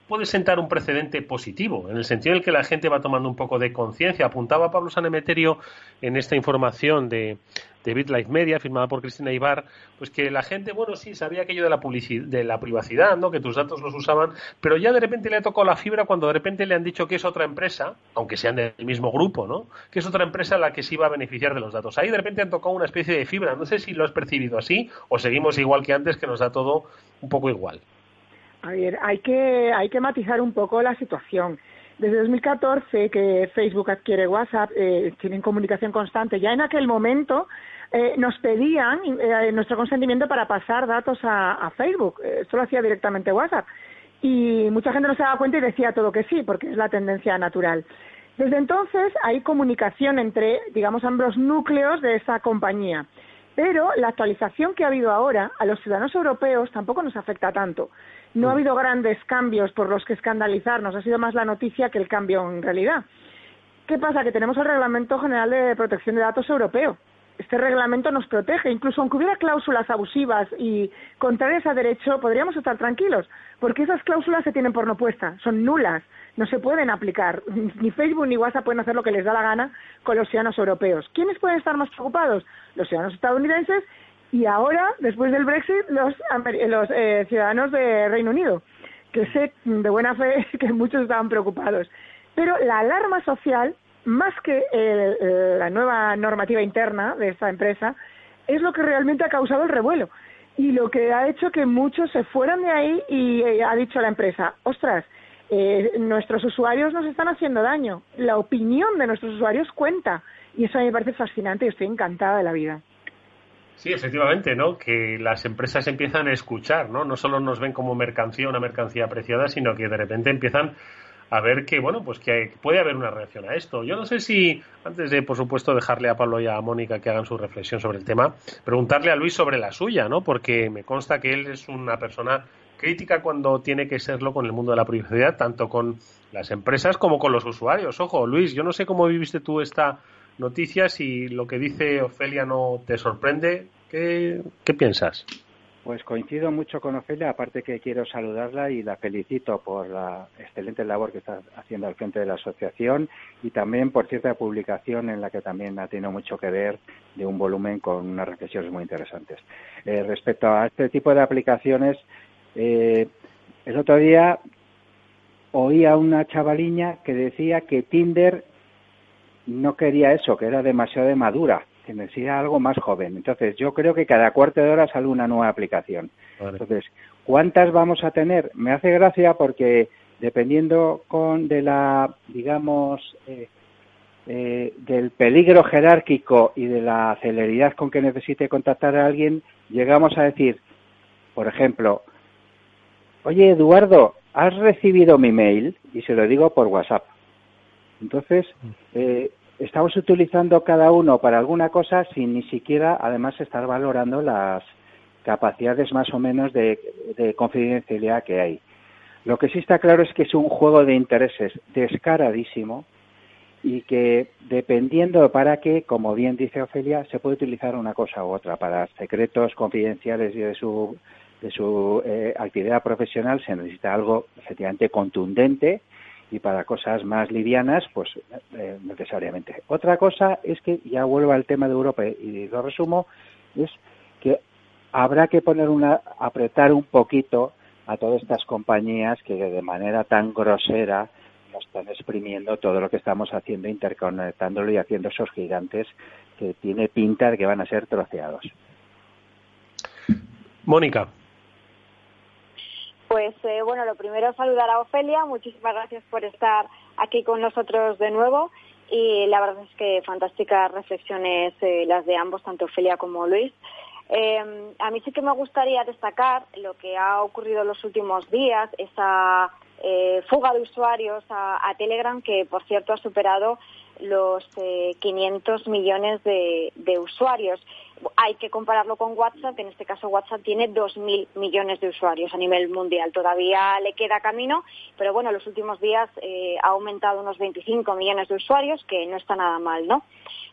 puede sentar un precedente positivo, en el sentido en el que la gente va tomando un poco de conciencia? Apuntaba Pablo Sanemeterio en esta información de, de BitLife Media, firmada por Cristina Ibar, pues que la gente, bueno, sí, sabía aquello de la, de la privacidad, ¿no? Que tus datos los usaban, pero ya de repente le ha tocado la fibra cuando de repente le han dicho que es otra empresa, aunque sean del mismo grupo, ¿no? Que es otra empresa la que se iba a beneficiar de los datos. Ahí de repente han tocado una especie de fibra. No sé si lo has percibido así o seguimos igual que antes, que nos da todo un poco igual. A ver, hay que, hay que matizar un poco la situación. Desde 2014 que Facebook adquiere WhatsApp, eh, tienen comunicación constante. Ya en aquel momento eh, nos pedían eh, nuestro consentimiento para pasar datos a, Facebook. Esto lo hacía directamente WhatsApp. Y mucha gente no se daba cuenta y decía todo que sí, porque es la tendencia natural. Desde entonces hay comunicación entre, digamos, ambos núcleos de esa compañía. Pero la actualización que ha habido ahora a los ciudadanos europeos tampoco nos afecta tanto. No ha mm. habido grandes cambios por los que escandalizarnos, ha sido más la noticia que el cambio en realidad. ¿Qué pasa? Que tenemos el Reglamento General de Protección de Datos Europeo. Este reglamento nos protege, incluso aunque hubiera cláusulas abusivas y contrarias a derecho, podríamos estar tranquilos, porque esas cláusulas se tienen por no puestas, son nulas, no se pueden aplicar. Ni Facebook ni WhatsApp pueden hacer lo que les da la gana con los ciudadanos europeos. ¿Quiénes pueden estar más preocupados? Los ciudadanos estadounidenses y ahora, después del Brexit, los, los eh, ciudadanos de Reino Unido, que sé de buena fe *laughs* que muchos estaban preocupados. Pero la alarma social, más que la nueva normativa interna de esta empresa, es lo que realmente ha causado el revuelo y lo que ha hecho que muchos se fueran de ahí y eh, ha dicho la empresa, ostras, eh, nuestros usuarios nos están haciendo daño, la opinión de nuestros usuarios cuenta y eso a mí me parece fascinante y estoy encantada de la vida. Sí, efectivamente, ¿no? Que las empresas empiezan a escuchar, ¿no? No solo nos ven como mercancía, una mercancía apreciada, sino que de repente empiezan a ver que, bueno, pues que puede haber una reacción a esto. Yo no sé si, antes de, por supuesto, dejarle a Pablo y a Mónica que hagan su reflexión sobre el tema, preguntarle a Luis sobre la suya, ¿no? Porque me consta que él es una persona crítica cuando tiene que serlo con el mundo de la privacidad, tanto con las empresas como con los usuarios. Ojo, Luis, yo no sé cómo viviste tú esta noticias y lo que dice Ofelia no te sorprende. ¿Qué, piensas? Pues coincido mucho con Ofelia, aparte que quiero saludarla y la felicito por la excelente labor que está haciendo al frente de la asociación y también por cierta publicación en la que también ha tenido mucho que ver de un volumen con unas reflexiones muy interesantes. Eh, respecto a este tipo de aplicaciones, eh, el otro día oí a una chavaliña que decía que Tinder no quería eso, que era demasiado madura, que necesitaba algo más joven. Entonces, yo creo que cada cuarto de hora sale una nueva aplicación. Entonces, ¿cuántas vamos a tener? Me hace gracia porque dependiendo con de la, digamos, eh, eh, del peligro jerárquico y de la celeridad con que necesite contactar a alguien, llegamos a decir, por ejemplo, oye Eduardo, ¿has recibido mi mail? Y se lo digo por WhatsApp. Entonces, eh, estamos utilizando cada uno para alguna cosa sin ni siquiera, además, estar valorando las capacidades más o menos de, confidencialidad que hay. Lo que sí está claro es que es un juego de intereses descaradísimo y que dependiendo para qué, como bien dice Ofelia, se puede utilizar una cosa u otra. Para secretos confidenciales y de su, de su eh, actividad profesional se necesita algo efectivamente contundente y para cosas más livianas, pues eh, necesariamente. Otra cosa es que, ya vuelvo al tema de Europa y lo resumo, es que habrá que poner una, apretar un poquito a todas estas compañías que de manera tan grosera nos están exprimiendo todo lo que estamos haciendo, interconectándolo y haciendo esos gigantes que tiene pinta de que van a ser troceados. Mónica. Pues eh, bueno, lo primero saludar a Ofelia, muchísimas gracias por estar aquí con nosotros de nuevo. Y la verdad es que fantásticas reflexiones eh, las de ambos, tanto Ofelia como Luis. Eh, a mí sí que me gustaría destacar lo que ha ocurrido en los últimos días, esa fuga de usuarios a, Telegram, que por cierto ha superado los 500 millones de usuarios hay que compararlo con WhatsApp, en este caso WhatsApp tiene 2.000 millones de usuarios a nivel mundial. Todavía le queda camino, pero bueno, en los últimos días eh, ha aumentado unos 25 millones de usuarios, que no está nada mal, ¿no?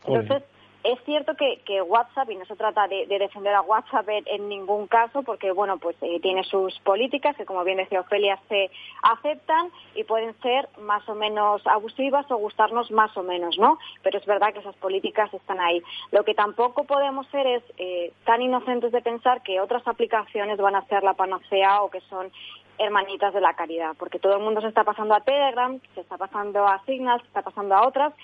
Entonces, es cierto que, WhatsApp, y no se trata de, defender a WhatsApp en, ningún caso, porque bueno, pues eh, tiene sus políticas que, como bien decía Ofelia, se aceptan y pueden ser más o menos abusivas o gustarnos más o menos, ¿no? Pero es verdad que esas políticas están ahí. Lo que tampoco podemos ser es eh, tan inocentes de pensar que otras aplicaciones van a ser la panacea o que son hermanitas de la caridad, porque todo el mundo se está pasando a Telegram, se está pasando a Signal, se está pasando a otras,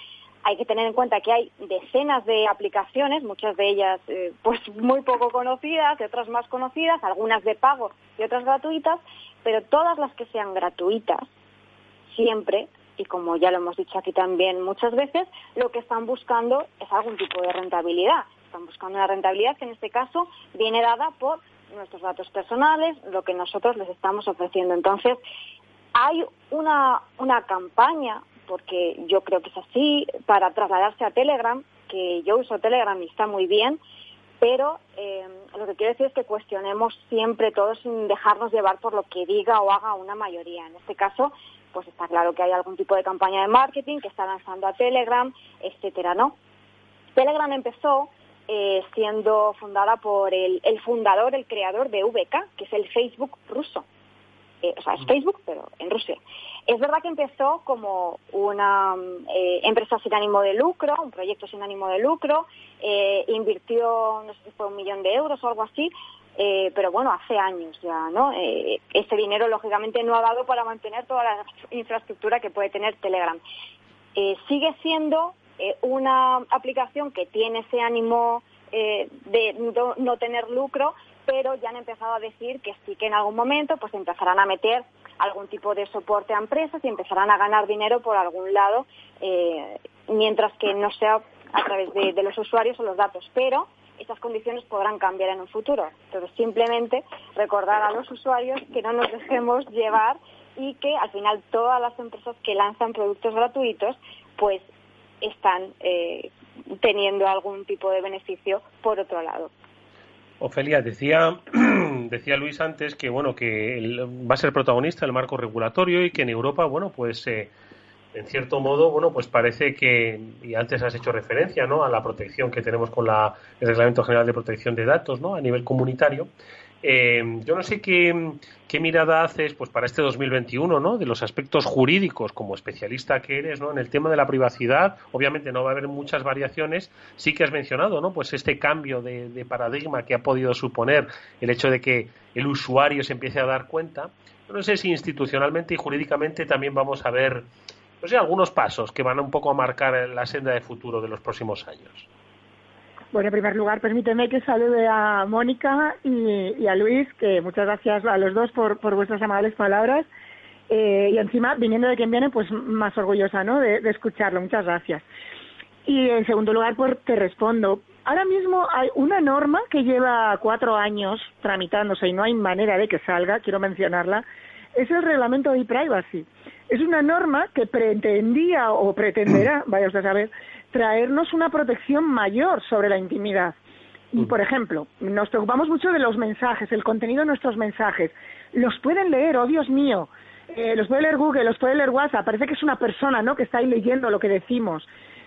hay que tener en cuenta que hay decenas de aplicaciones, muchas de ellas eh, pues muy poco conocidas, otras más conocidas, algunas de pago y otras gratuitas, pero todas las que sean gratuitas, siempre, y como ya lo hemos dicho aquí también muchas veces, lo que están buscando es algún tipo de rentabilidad. Están buscando una rentabilidad que en este caso viene dada por nuestros datos personales, lo que nosotros les estamos ofreciendo. Entonces, hay una, una campaña porque yo creo que es así, para trasladarse a Telegram, que yo uso Telegram y está muy bien, pero eh, lo que quiero decir es que cuestionemos siempre todo sin dejarnos llevar por lo que diga o haga una mayoría. En este caso, pues está claro que hay algún tipo de campaña de marketing que está lanzando a Telegram, etcétera, ¿no? Telegram empezó eh, siendo fundada por el, el fundador, el creador de VK, que es el Facebook ruso. Eh, o sea, es Facebook, pero en Rusia. Es verdad que empezó como una eh, empresa sin ánimo de lucro, un proyecto sin ánimo de lucro, eh, invirtió, no sé si fue un millón de euros o algo así, pero bueno, hace años ya, ¿no? ese dinero, lógicamente, no ha dado para mantener toda la infraestructura que puede tener Telegram. sigue siendo una aplicación que tiene ese ánimo de no tener lucro, pero ya han empezado a decir que sí que en algún momento pues empezarán a meter algún tipo de soporte a empresas y empezarán a ganar dinero por algún lado, eh, mientras que no sea a través de, los usuarios o los datos. Pero esas condiciones podrán cambiar en un futuro. Entonces, simplemente recordar a los usuarios que no nos dejemos llevar y que al final todas las empresas que lanzan productos gratuitos, pues están eh, teniendo algún tipo de beneficio por otro lado. Ofelia, decía, *clears throat* decía Luis antes que bueno que va a ser protagonista el marco regulatorio y que en Europa, bueno, pues eh, en cierto modo, bueno, pues parece que, y antes has hecho referencia, ¿no? A la protección que tenemos con la, el Reglamento General de Protección de Datos, ¿no? A nivel comunitario. Eh, yo no sé qué, mirada haces pues para este 2021, ¿no? De los aspectos jurídicos, como especialista que eres, ¿no? En el tema de la privacidad, obviamente no va a haber muchas variaciones. Sí que has mencionado, ¿no? Pues este cambio de, paradigma que ha podido suponer el hecho de que el usuario se empiece a dar cuenta. No sé si institucionalmente y jurídicamente también vamos a ver, no sé, algunos pasos que van un poco a marcar la senda de futuro de los próximos años. Bueno, en primer lugar, permíteme que salude a Mónica y, a Luis, que muchas gracias a los dos por, vuestras amables palabras. Eh, y encima, viniendo de quien viene, pues más orgullosa, ¿no? De, escucharlo. Muchas gracias. Y en segundo lugar, pues te respondo. Ahora mismo hay una norma que lleva cuatro años tramitándose y no hay manera de que salga, quiero mencionarla, es el reglamento de privacy. Es una norma que pretendía o pretenderá, *clears throat* vaya usted a saber, traernos una protección mayor sobre la intimidad. Y, por ejemplo, nos preocupamos mucho de los mensajes, el contenido de nuestros mensajes. Los pueden leer, oh Dios mío, eh, los puede leer Google, los puede leer WhatsApp, parece que es una persona, ¿no?, que está ahí leyendo lo que decimos.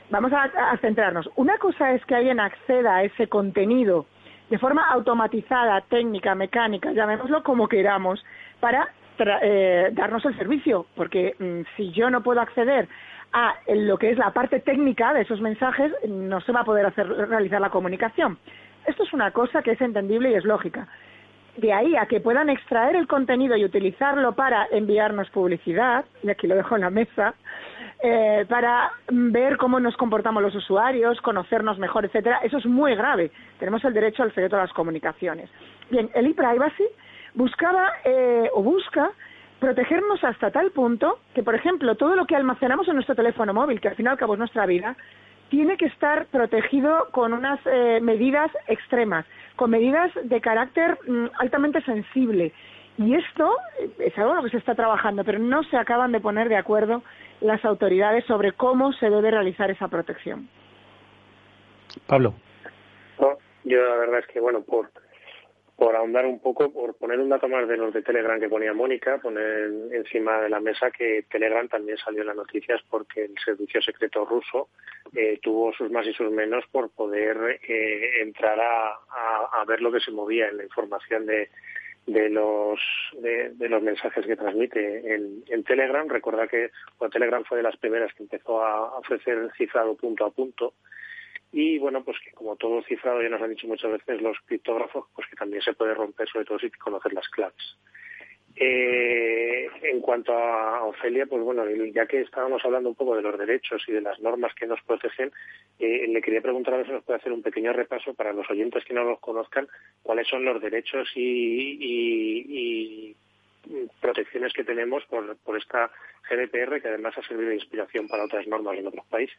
Vamos a, a centrarnos. Una cosa es que alguien acceda a ese contenido de forma automatizada, técnica, mecánica, llamémoslo como queramos, para eh, darnos el servicio, porque mm, si yo no puedo acceder a lo que es la parte técnica de esos mensajes, no se va a poder hacer, realizar la comunicación. Esto es una cosa que es entendible y es lógica. De ahí a que puedan extraer el contenido y utilizarlo para enviarnos publicidad, y aquí lo dejo en la mesa, eh, para ver cómo nos comportamos los usuarios, conocernos mejor, etcétera, eso es muy grave. Tenemos el derecho al secreto de las comunicaciones. Bien, el e-privacy buscaba eh, o busca protegernos hasta tal punto que, por ejemplo, todo lo que almacenamos en nuestro teléfono móvil, que al fin y al cabo es nuestra vida, tiene que estar protegido con unas eh, medidas extremas, con medidas de carácter mm, altamente sensible. Y esto eh, es algo en lo que se está trabajando, pero no se acaban de poner de acuerdo las autoridades sobre cómo se debe realizar esa protección. Pablo. yo la verdad es que, bueno, por por ahondar un poco, por poner un dato más de los de Telegram que ponía Mónica, poner encima de la mesa que Telegram también salió en las noticias porque el servicio secreto ruso eh, tuvo sus más y sus menos por poder eh, entrar a, ver lo que se movía en la información de, de los de, los mensajes que transmite en, Telegram. Recuerda que Telegram fue de las primeras que empezó a ofrecer cifrado punto a punto y bueno, pues que como todo cifrado ya nos han dicho muchas veces los criptógrafos, pues que también se puede romper, sobre todo si conoces las claves. Eh, en cuanto a Ofelia, pues bueno, ya que estábamos hablando un poco de los derechos y de las normas que nos protegen, eh, le quería preguntar a ver si nos puede hacer un pequeño repaso para los oyentes que no los conozcan, cuáles son los derechos y, protecciones que tenemos por esta GDPR, que además ha servido de inspiración para otras normas en otros países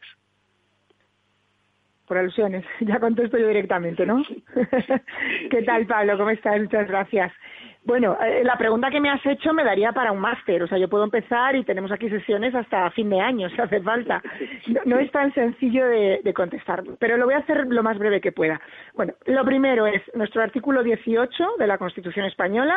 por alusiones. *laughs* Ya contesto yo directamente, ¿no? *laughs* ¿Qué tal, Pablo? ¿Cómo estás? Muchas gracias. Bueno, eh, la pregunta que me has hecho me daría para un máster. O sea, yo puedo empezar y tenemos aquí sesiones hasta fin de año, *laughs* si hace falta. No, es tan sencillo de, de, contestar, pero lo voy a hacer lo más breve que pueda. Bueno, lo primero es nuestro artículo 18 de la Constitución Española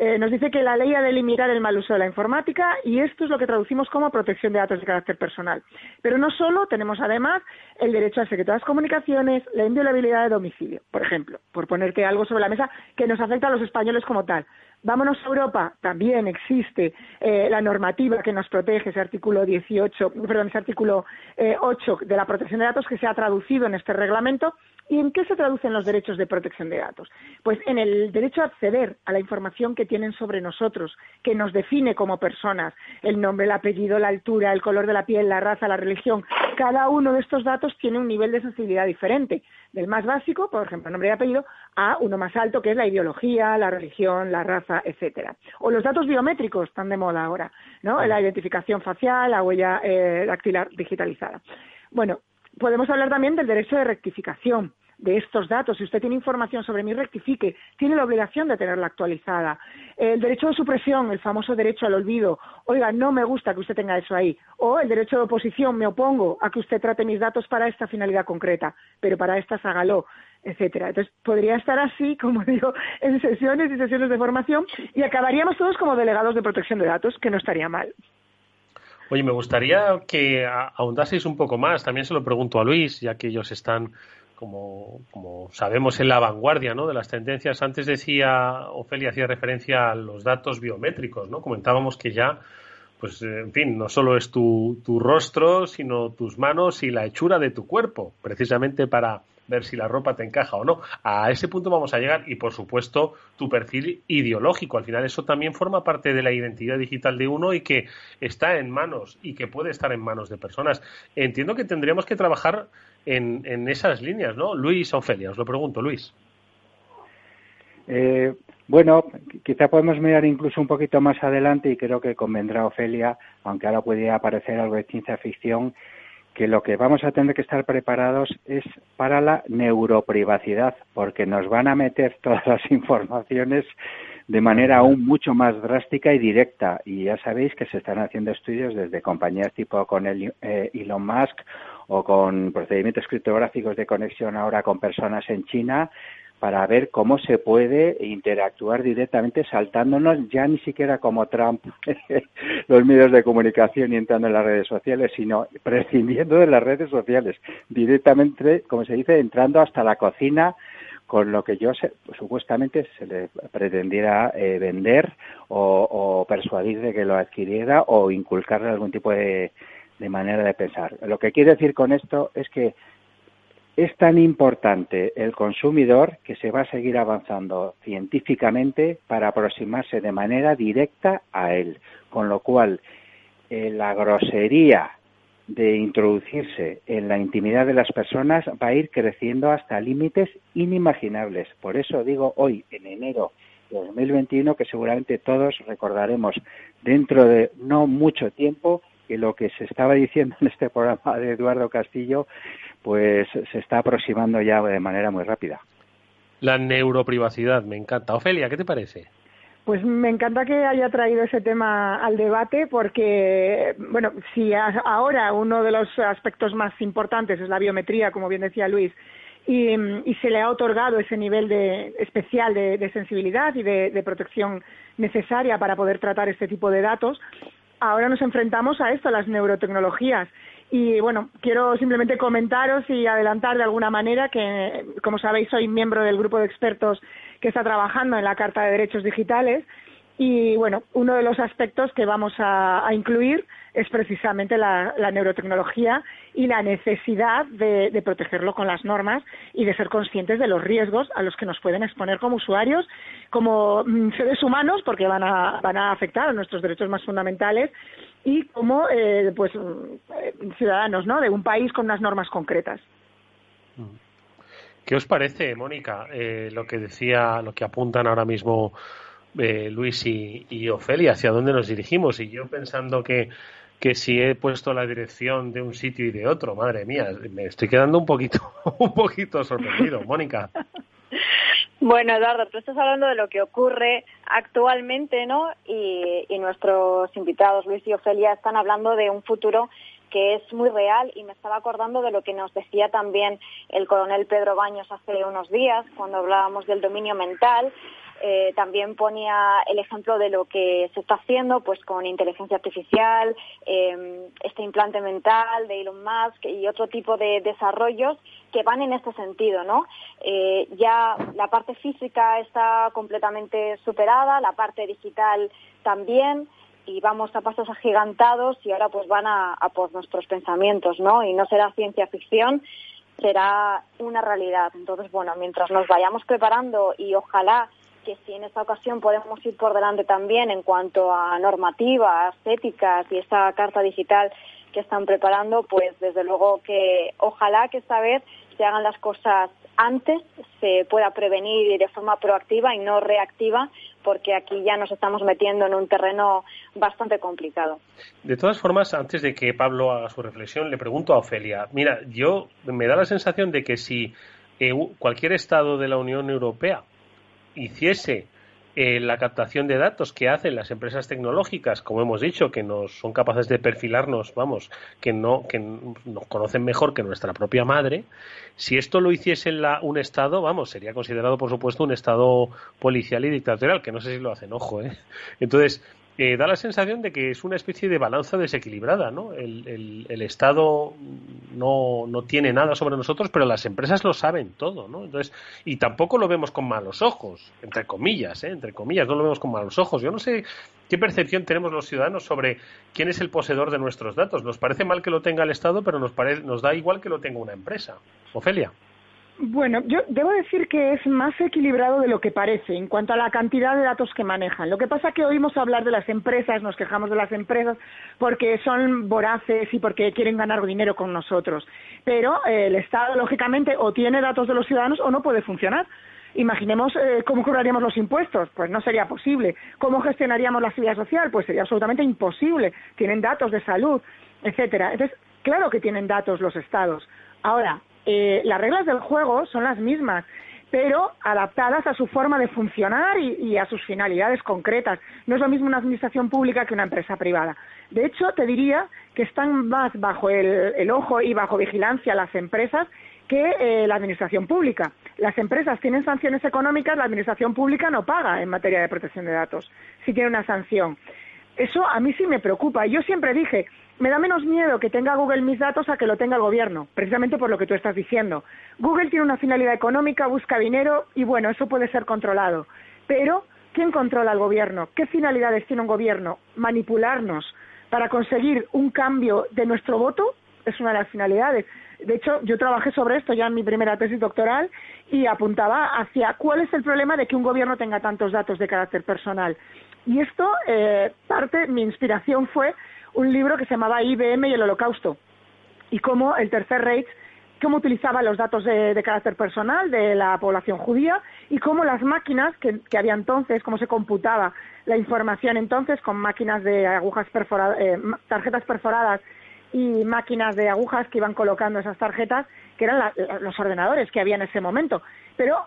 eh, nos dice que la ley ha de limitar el mal uso de la informática y esto es lo que traducimos como protección de datos de carácter personal. Pero no solo, tenemos además el derecho al secreto de las comunicaciones, la inviolabilidad de domicilio, por ejemplo, por ponerte algo sobre la mesa que nos afecta a los españoles como tal. Vámonos a Europa, también existe eh, la normativa que nos protege, ese artículo 18, perdón, ese artículo 8 eh, de la protección de datos que se ha traducido en este reglamento ¿Y en qué se traducen los derechos de protección de datos? Pues en el derecho a acceder a la información que tienen sobre nosotros, que nos define como personas, el nombre, el apellido, la altura, el color de la piel, la raza, la religión. Cada uno de estos datos tiene un nivel de sensibilidad diferente, del más básico, por ejemplo, nombre y apellido, a uno más alto, que es la ideología, la religión, la raza, etcétera. O los datos biométricos, están de moda ahora, ¿no? La identificación facial, la huella eh, dactilar digitalizada. Bueno, podemos hablar también del derecho de rectificación de estos datos. Si usted tiene información sobre mí, rectifique. Tiene la obligación de tenerla actualizada. El derecho de supresión, el famoso derecho al olvido. Oiga, no me gusta que usted tenga eso ahí. O el derecho de oposición, me opongo a que usted trate mis datos para esta finalidad concreta, pero para estas hágalo etcétera. Entonces, podría estar así, *laughs* como digo, en sesiones y sesiones de formación y acabaríamos todos como delegados de protección de datos, que no estaría mal. Oye, me gustaría que ahondaseis un poco más. También se lo pregunto a Luis, ya que ellos están, como, sabemos, en la vanguardia ¿no? de las tendencias. Antes decía, Ofelia hacía referencia a los datos biométricos, ¿no? Comentábamos que ya, pues, en fin, no solo es tu, tu rostro, sino tus manos y la hechura de tu cuerpo, precisamente para ver si la ropa te encaja o no. A ese punto vamos a llegar y, por supuesto, tu perfil ideológico. Al final eso también forma parte de la identidad digital de uno y que está en manos y que puede estar en manos de personas. Entiendo que tendríamos que trabajar en, esas líneas, ¿no? Luis Ofelia, os lo pregunto, Luis. Eh, bueno, quizá podemos mirar incluso un poquito más adelante y creo que convendrá Ofelia, aunque ahora puede aparecer algo de ciencia ficción, que lo que vamos a tener que estar preparados es para la neuroprivacidad, porque nos van a meter *laughs* todas las informaciones de manera aún mucho más drástica y directa. Y ya sabéis que se están haciendo estudios desde compañías tipo con el, eh, Elon Musk o con procedimientos criptográficos de conexión ahora con personas en China para ver cómo se puede interactuar directamente saltándonos ya ni siquiera como Trump *laughs* los medios de comunicación y entrando en las redes sociales, sino prescindiendo de las redes sociales, directamente, como se dice, entrando hasta la cocina con lo que yo supuestamente se le pretendiera eh, vender o, o, persuadir de que lo adquiriera o inculcarle algún tipo de, de manera de pensar. Lo que quiero decir con esto es que es tan importante el consumidor que se va a seguir avanzando científicamente para aproximarse de manera directa a él, con lo cual eh, la grosería de introducirse en la intimidad de las personas va a ir creciendo hasta límites inimaginables. Por eso digo hoy, en enero de 2021, que seguramente todos recordaremos dentro de no mucho tiempo que lo que se estaba diciendo en este programa de Eduardo Castillo pues se está aproximando ya de manera muy rápida. La neuroprivacidad, me encanta. Ofelia, ¿qué te parece? Pues me encanta que haya traído ese tema al debate porque, bueno, si ahora uno de los aspectos más importantes es la biometría, como bien decía Luis, y, se le ha otorgado ese nivel de, especial de, sensibilidad y de, protección necesaria para poder tratar este tipo de datos, ahora nos enfrentamos a esto, a las neurotecnologías. Y bueno, quiero simplemente comentaros y adelantar de alguna manera que, como sabéis, soy miembro del grupo de expertos que está trabajando en la Carta de Derechos Digitales. Y bueno, uno de los aspectos que vamos a, incluir es precisamente la, neurotecnología y la necesidad de, protegerlo con las normas y de ser conscientes de los riesgos a los que nos pueden exponer como usuarios, como mm, seres humanos, porque van a, van a afectar a nuestros derechos más fundamentales y como eh, pues eh, ciudadanos ¿no? de un país con unas normas concretas. ¿Qué os parece, Mónica, eh, lo que decía, lo que apuntan ahora mismo Luis y, y, Ofelia, hacia dónde nos dirigimos? Y yo pensando que, que si he puesto la dirección de un sitio y de otro, madre mía, me estoy quedando un poquito, *laughs* un poquito sorprendido, Mónica. Bueno, Eduardo, tú estás hablando de lo que ocurre actualmente, ¿no? Y, nuestros invitados, Luis y Ofelia, están hablando de un futuro que es muy real y me estaba acordando de lo que nos decía también el coronel Pedro Baños hace unos días cuando hablábamos del dominio mental eh, también ponía el ejemplo de lo que se está haciendo pues con inteligencia artificial, em, este implante mental de Elon Musk y otro tipo de desarrollos que van en este sentido, ¿no? Eh, ya la parte física está completamente superada, la parte digital también y vamos a pasos agigantados y ahora pues van a, a por nuestros pensamientos, ¿no? Y no será ciencia ficción, será una realidad. Entonces, bueno, mientras nos vayamos preparando y ojalá que si en esta ocasión podemos ir por delante también en cuanto a normativas, éticas y esta carta digital que están preparando, pues desde luego que ojalá que esta vez se hagan las cosas antes, se pueda prevenir de forma proactiva y no reactiva, porque aquí ya nos estamos metiendo en un terreno bastante complicado. De todas formas, antes de que Pablo haga su reflexión, le pregunto a Ofelia. Mira, yo me da la sensación de que si eh, cualquier Estado de la Unión Europea hiciese eh, la captación de datos que hacen las empresas tecnológicas, como hemos dicho, que nos son capaces de perfilarnos, vamos, que no que nos conocen mejor que nuestra propia madre, si esto lo hiciese la, un Estado, vamos, sería considerado, por supuesto, un Estado policial y dictatorial, que no sé si lo hacen, ojo, ¿eh? Entonces, da la sensación de que es una especie de balanza desequilibrada, ¿no? El, el, Estado no, no, tiene nada sobre nosotros, pero las empresas lo saben todo, ¿no? Entonces, y tampoco lo vemos con malos ojos, entre comillas, ¿eh? Entre comillas, no lo vemos con malos ojos. Yo no sé qué percepción tenemos los ciudadanos sobre quién es el poseedor de nuestros datos. Nos parece mal que lo tenga el Estado, pero nos, parece, nos da igual que lo tenga una empresa. Ofelia. Bueno, yo debo decir que es más equilibrado de lo que parece en cuanto a la cantidad de datos que manejan. Lo que pasa es que oímos hablar de las empresas, nos quejamos de las empresas porque son voraces y porque quieren ganar dinero con nosotros. Pero eh, el Estado, lógicamente, o tiene datos de los ciudadanos o no puede funcionar. Imaginemos eh, cómo cobraríamos los impuestos, pues no sería posible. ¿Cómo gestionaríamos la seguridad social? Pues sería absolutamente imposible. Tienen datos de salud, etcétera. Entonces, claro que tienen datos los estados. Ahora, eh, las reglas del juego son las mismas pero adaptadas a su forma de funcionar y, a sus finalidades concretas. No es lo mismo una administración pública que una empresa privada. De hecho, te diría que están más bajo el, ojo y bajo vigilancia las empresas que eh, la administración pública. Las empresas tienen sanciones económicas, la administración pública no paga en materia de protección de datos, si tiene una sanción. Eso a mí sí me preocupa. Yo siempre dije, me da menos miedo que tenga Google mis datos a que lo tenga el gobierno, precisamente por lo que tú estás diciendo. Google tiene una finalidad económica, busca dinero y bueno, eso puede ser controlado. Pero, ¿quién controla al gobierno? ¿Qué finalidades tiene un gobierno? Manipularnos para conseguir un cambio de nuestro voto es una de las finalidades. De hecho, yo trabajé sobre esto ya en mi primera tesis doctoral y apuntaba hacia cuál es el problema de que un gobierno tenga tantos datos de carácter personal. Y esto, eh, parte, mi inspiración fue un libro que se llamaba IBM y el Holocausto, y cómo el Tercer Reich, cómo utilizaba los datos de, carácter personal de la población judía y cómo las máquinas que, había entonces, cómo se computaba la información entonces con máquinas de agujas perforadas, eh, tarjetas perforadas y máquinas de agujas que iban colocando esas tarjetas, que eran los ordenadores que había en ese momento. Pero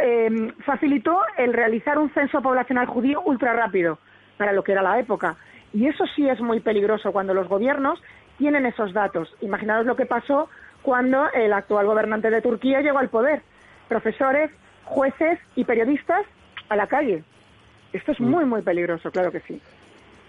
eh, facilitó el realizar un censo poblacional judío ultra rápido para lo que era la época. Y eso sí es muy peligroso cuando los gobiernos tienen esos datos. Imaginaos lo que pasó cuando el actual gobernante de Turquía llegó al poder. Profesores, jueces y periodistas a la calle. Esto es mm. muy, muy peligroso, claro que sí.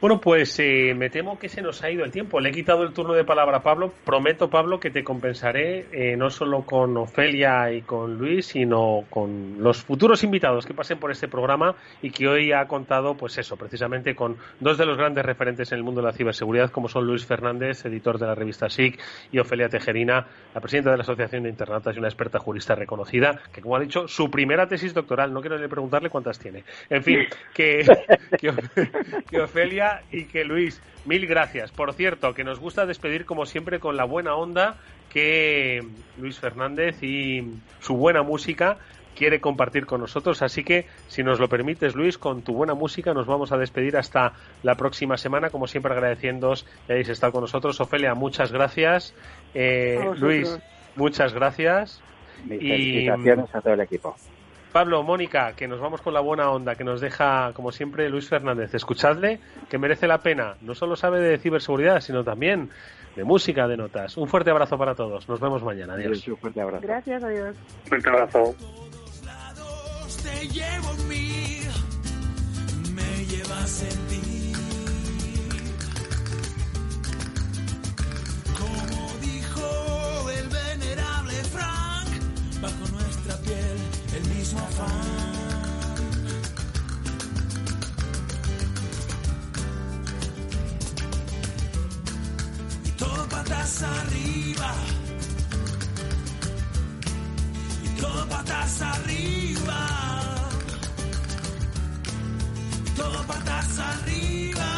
Bueno, pues eh, me temo que se nos ha ido el tiempo. Le he quitado el turno de palabra a Pablo. Prometo, Pablo, que te compensaré eh, no solo con Ofelia y con Luis, sino con los futuros invitados que pasen por este programa y que hoy ha contado, pues eso, precisamente con dos de los grandes referentes en el mundo de la ciberseguridad, como son Luis Fernández, editor de la revista SIC, y Ofelia Tejerina, la presidenta de la Asociación de Internautas y una experta jurista reconocida, que, como ha dicho, su primera tesis doctoral. No quiero ni preguntarle cuántas tiene. En fin, que, que Ofelia y que Luis, mil gracias. Por cierto, que nos gusta despedir como siempre con la buena onda que Luis Fernández y su buena música quiere compartir con nosotros. Así que, si nos lo permites, Luis, con tu buena música nos vamos a despedir hasta la próxima semana. Como siempre, agradeciéndoos que hayáis estado con nosotros. Ofelia, muchas gracias. Eh, Luis, muchas gracias. y felicitaciones a todo el equipo. Pablo, Mónica, que nos vamos con la buena onda que nos deja, como siempre, Luis Fernández. Escuchadle, que merece la pena. No solo sabe de ciberseguridad, sino también de música, de notas. Un fuerte abrazo para todos. Nos vemos mañana. Adiós. un fuerte abrazo. Gracias, adiós. Fuerte abrazo. Me llevas en ti. Y todo patas arriba. Y todo patas arriba. Y todo patas arriba.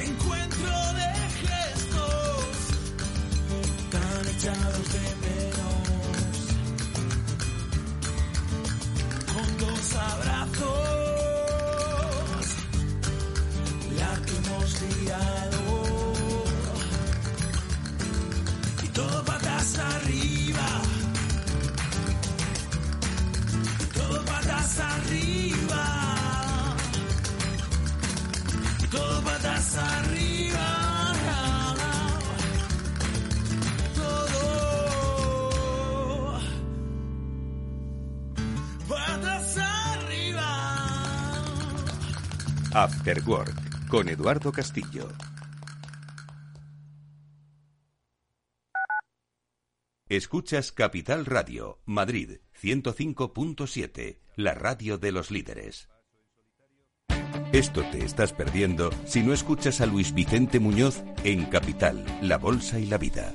Encuentro de After Work con Eduardo Castillo. Escuchas Capital Radio, Madrid 105.7, la radio de los líderes. Esto te estás perdiendo si no escuchas a Luis Vicente Muñoz en Capital, La Bolsa y la Vida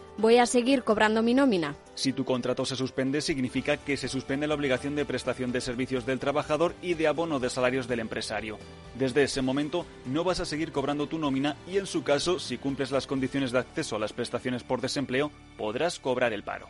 ¿Voy a seguir cobrando mi nómina? Si tu contrato se suspende, significa que se suspende la obligación de prestación de servicios del trabajador y de abono de salarios del empresario. Desde ese momento no vas a seguir cobrando tu nómina y en su caso, si cumples las condiciones de acceso a las prestaciones por desempleo, podrás cobrar el paro.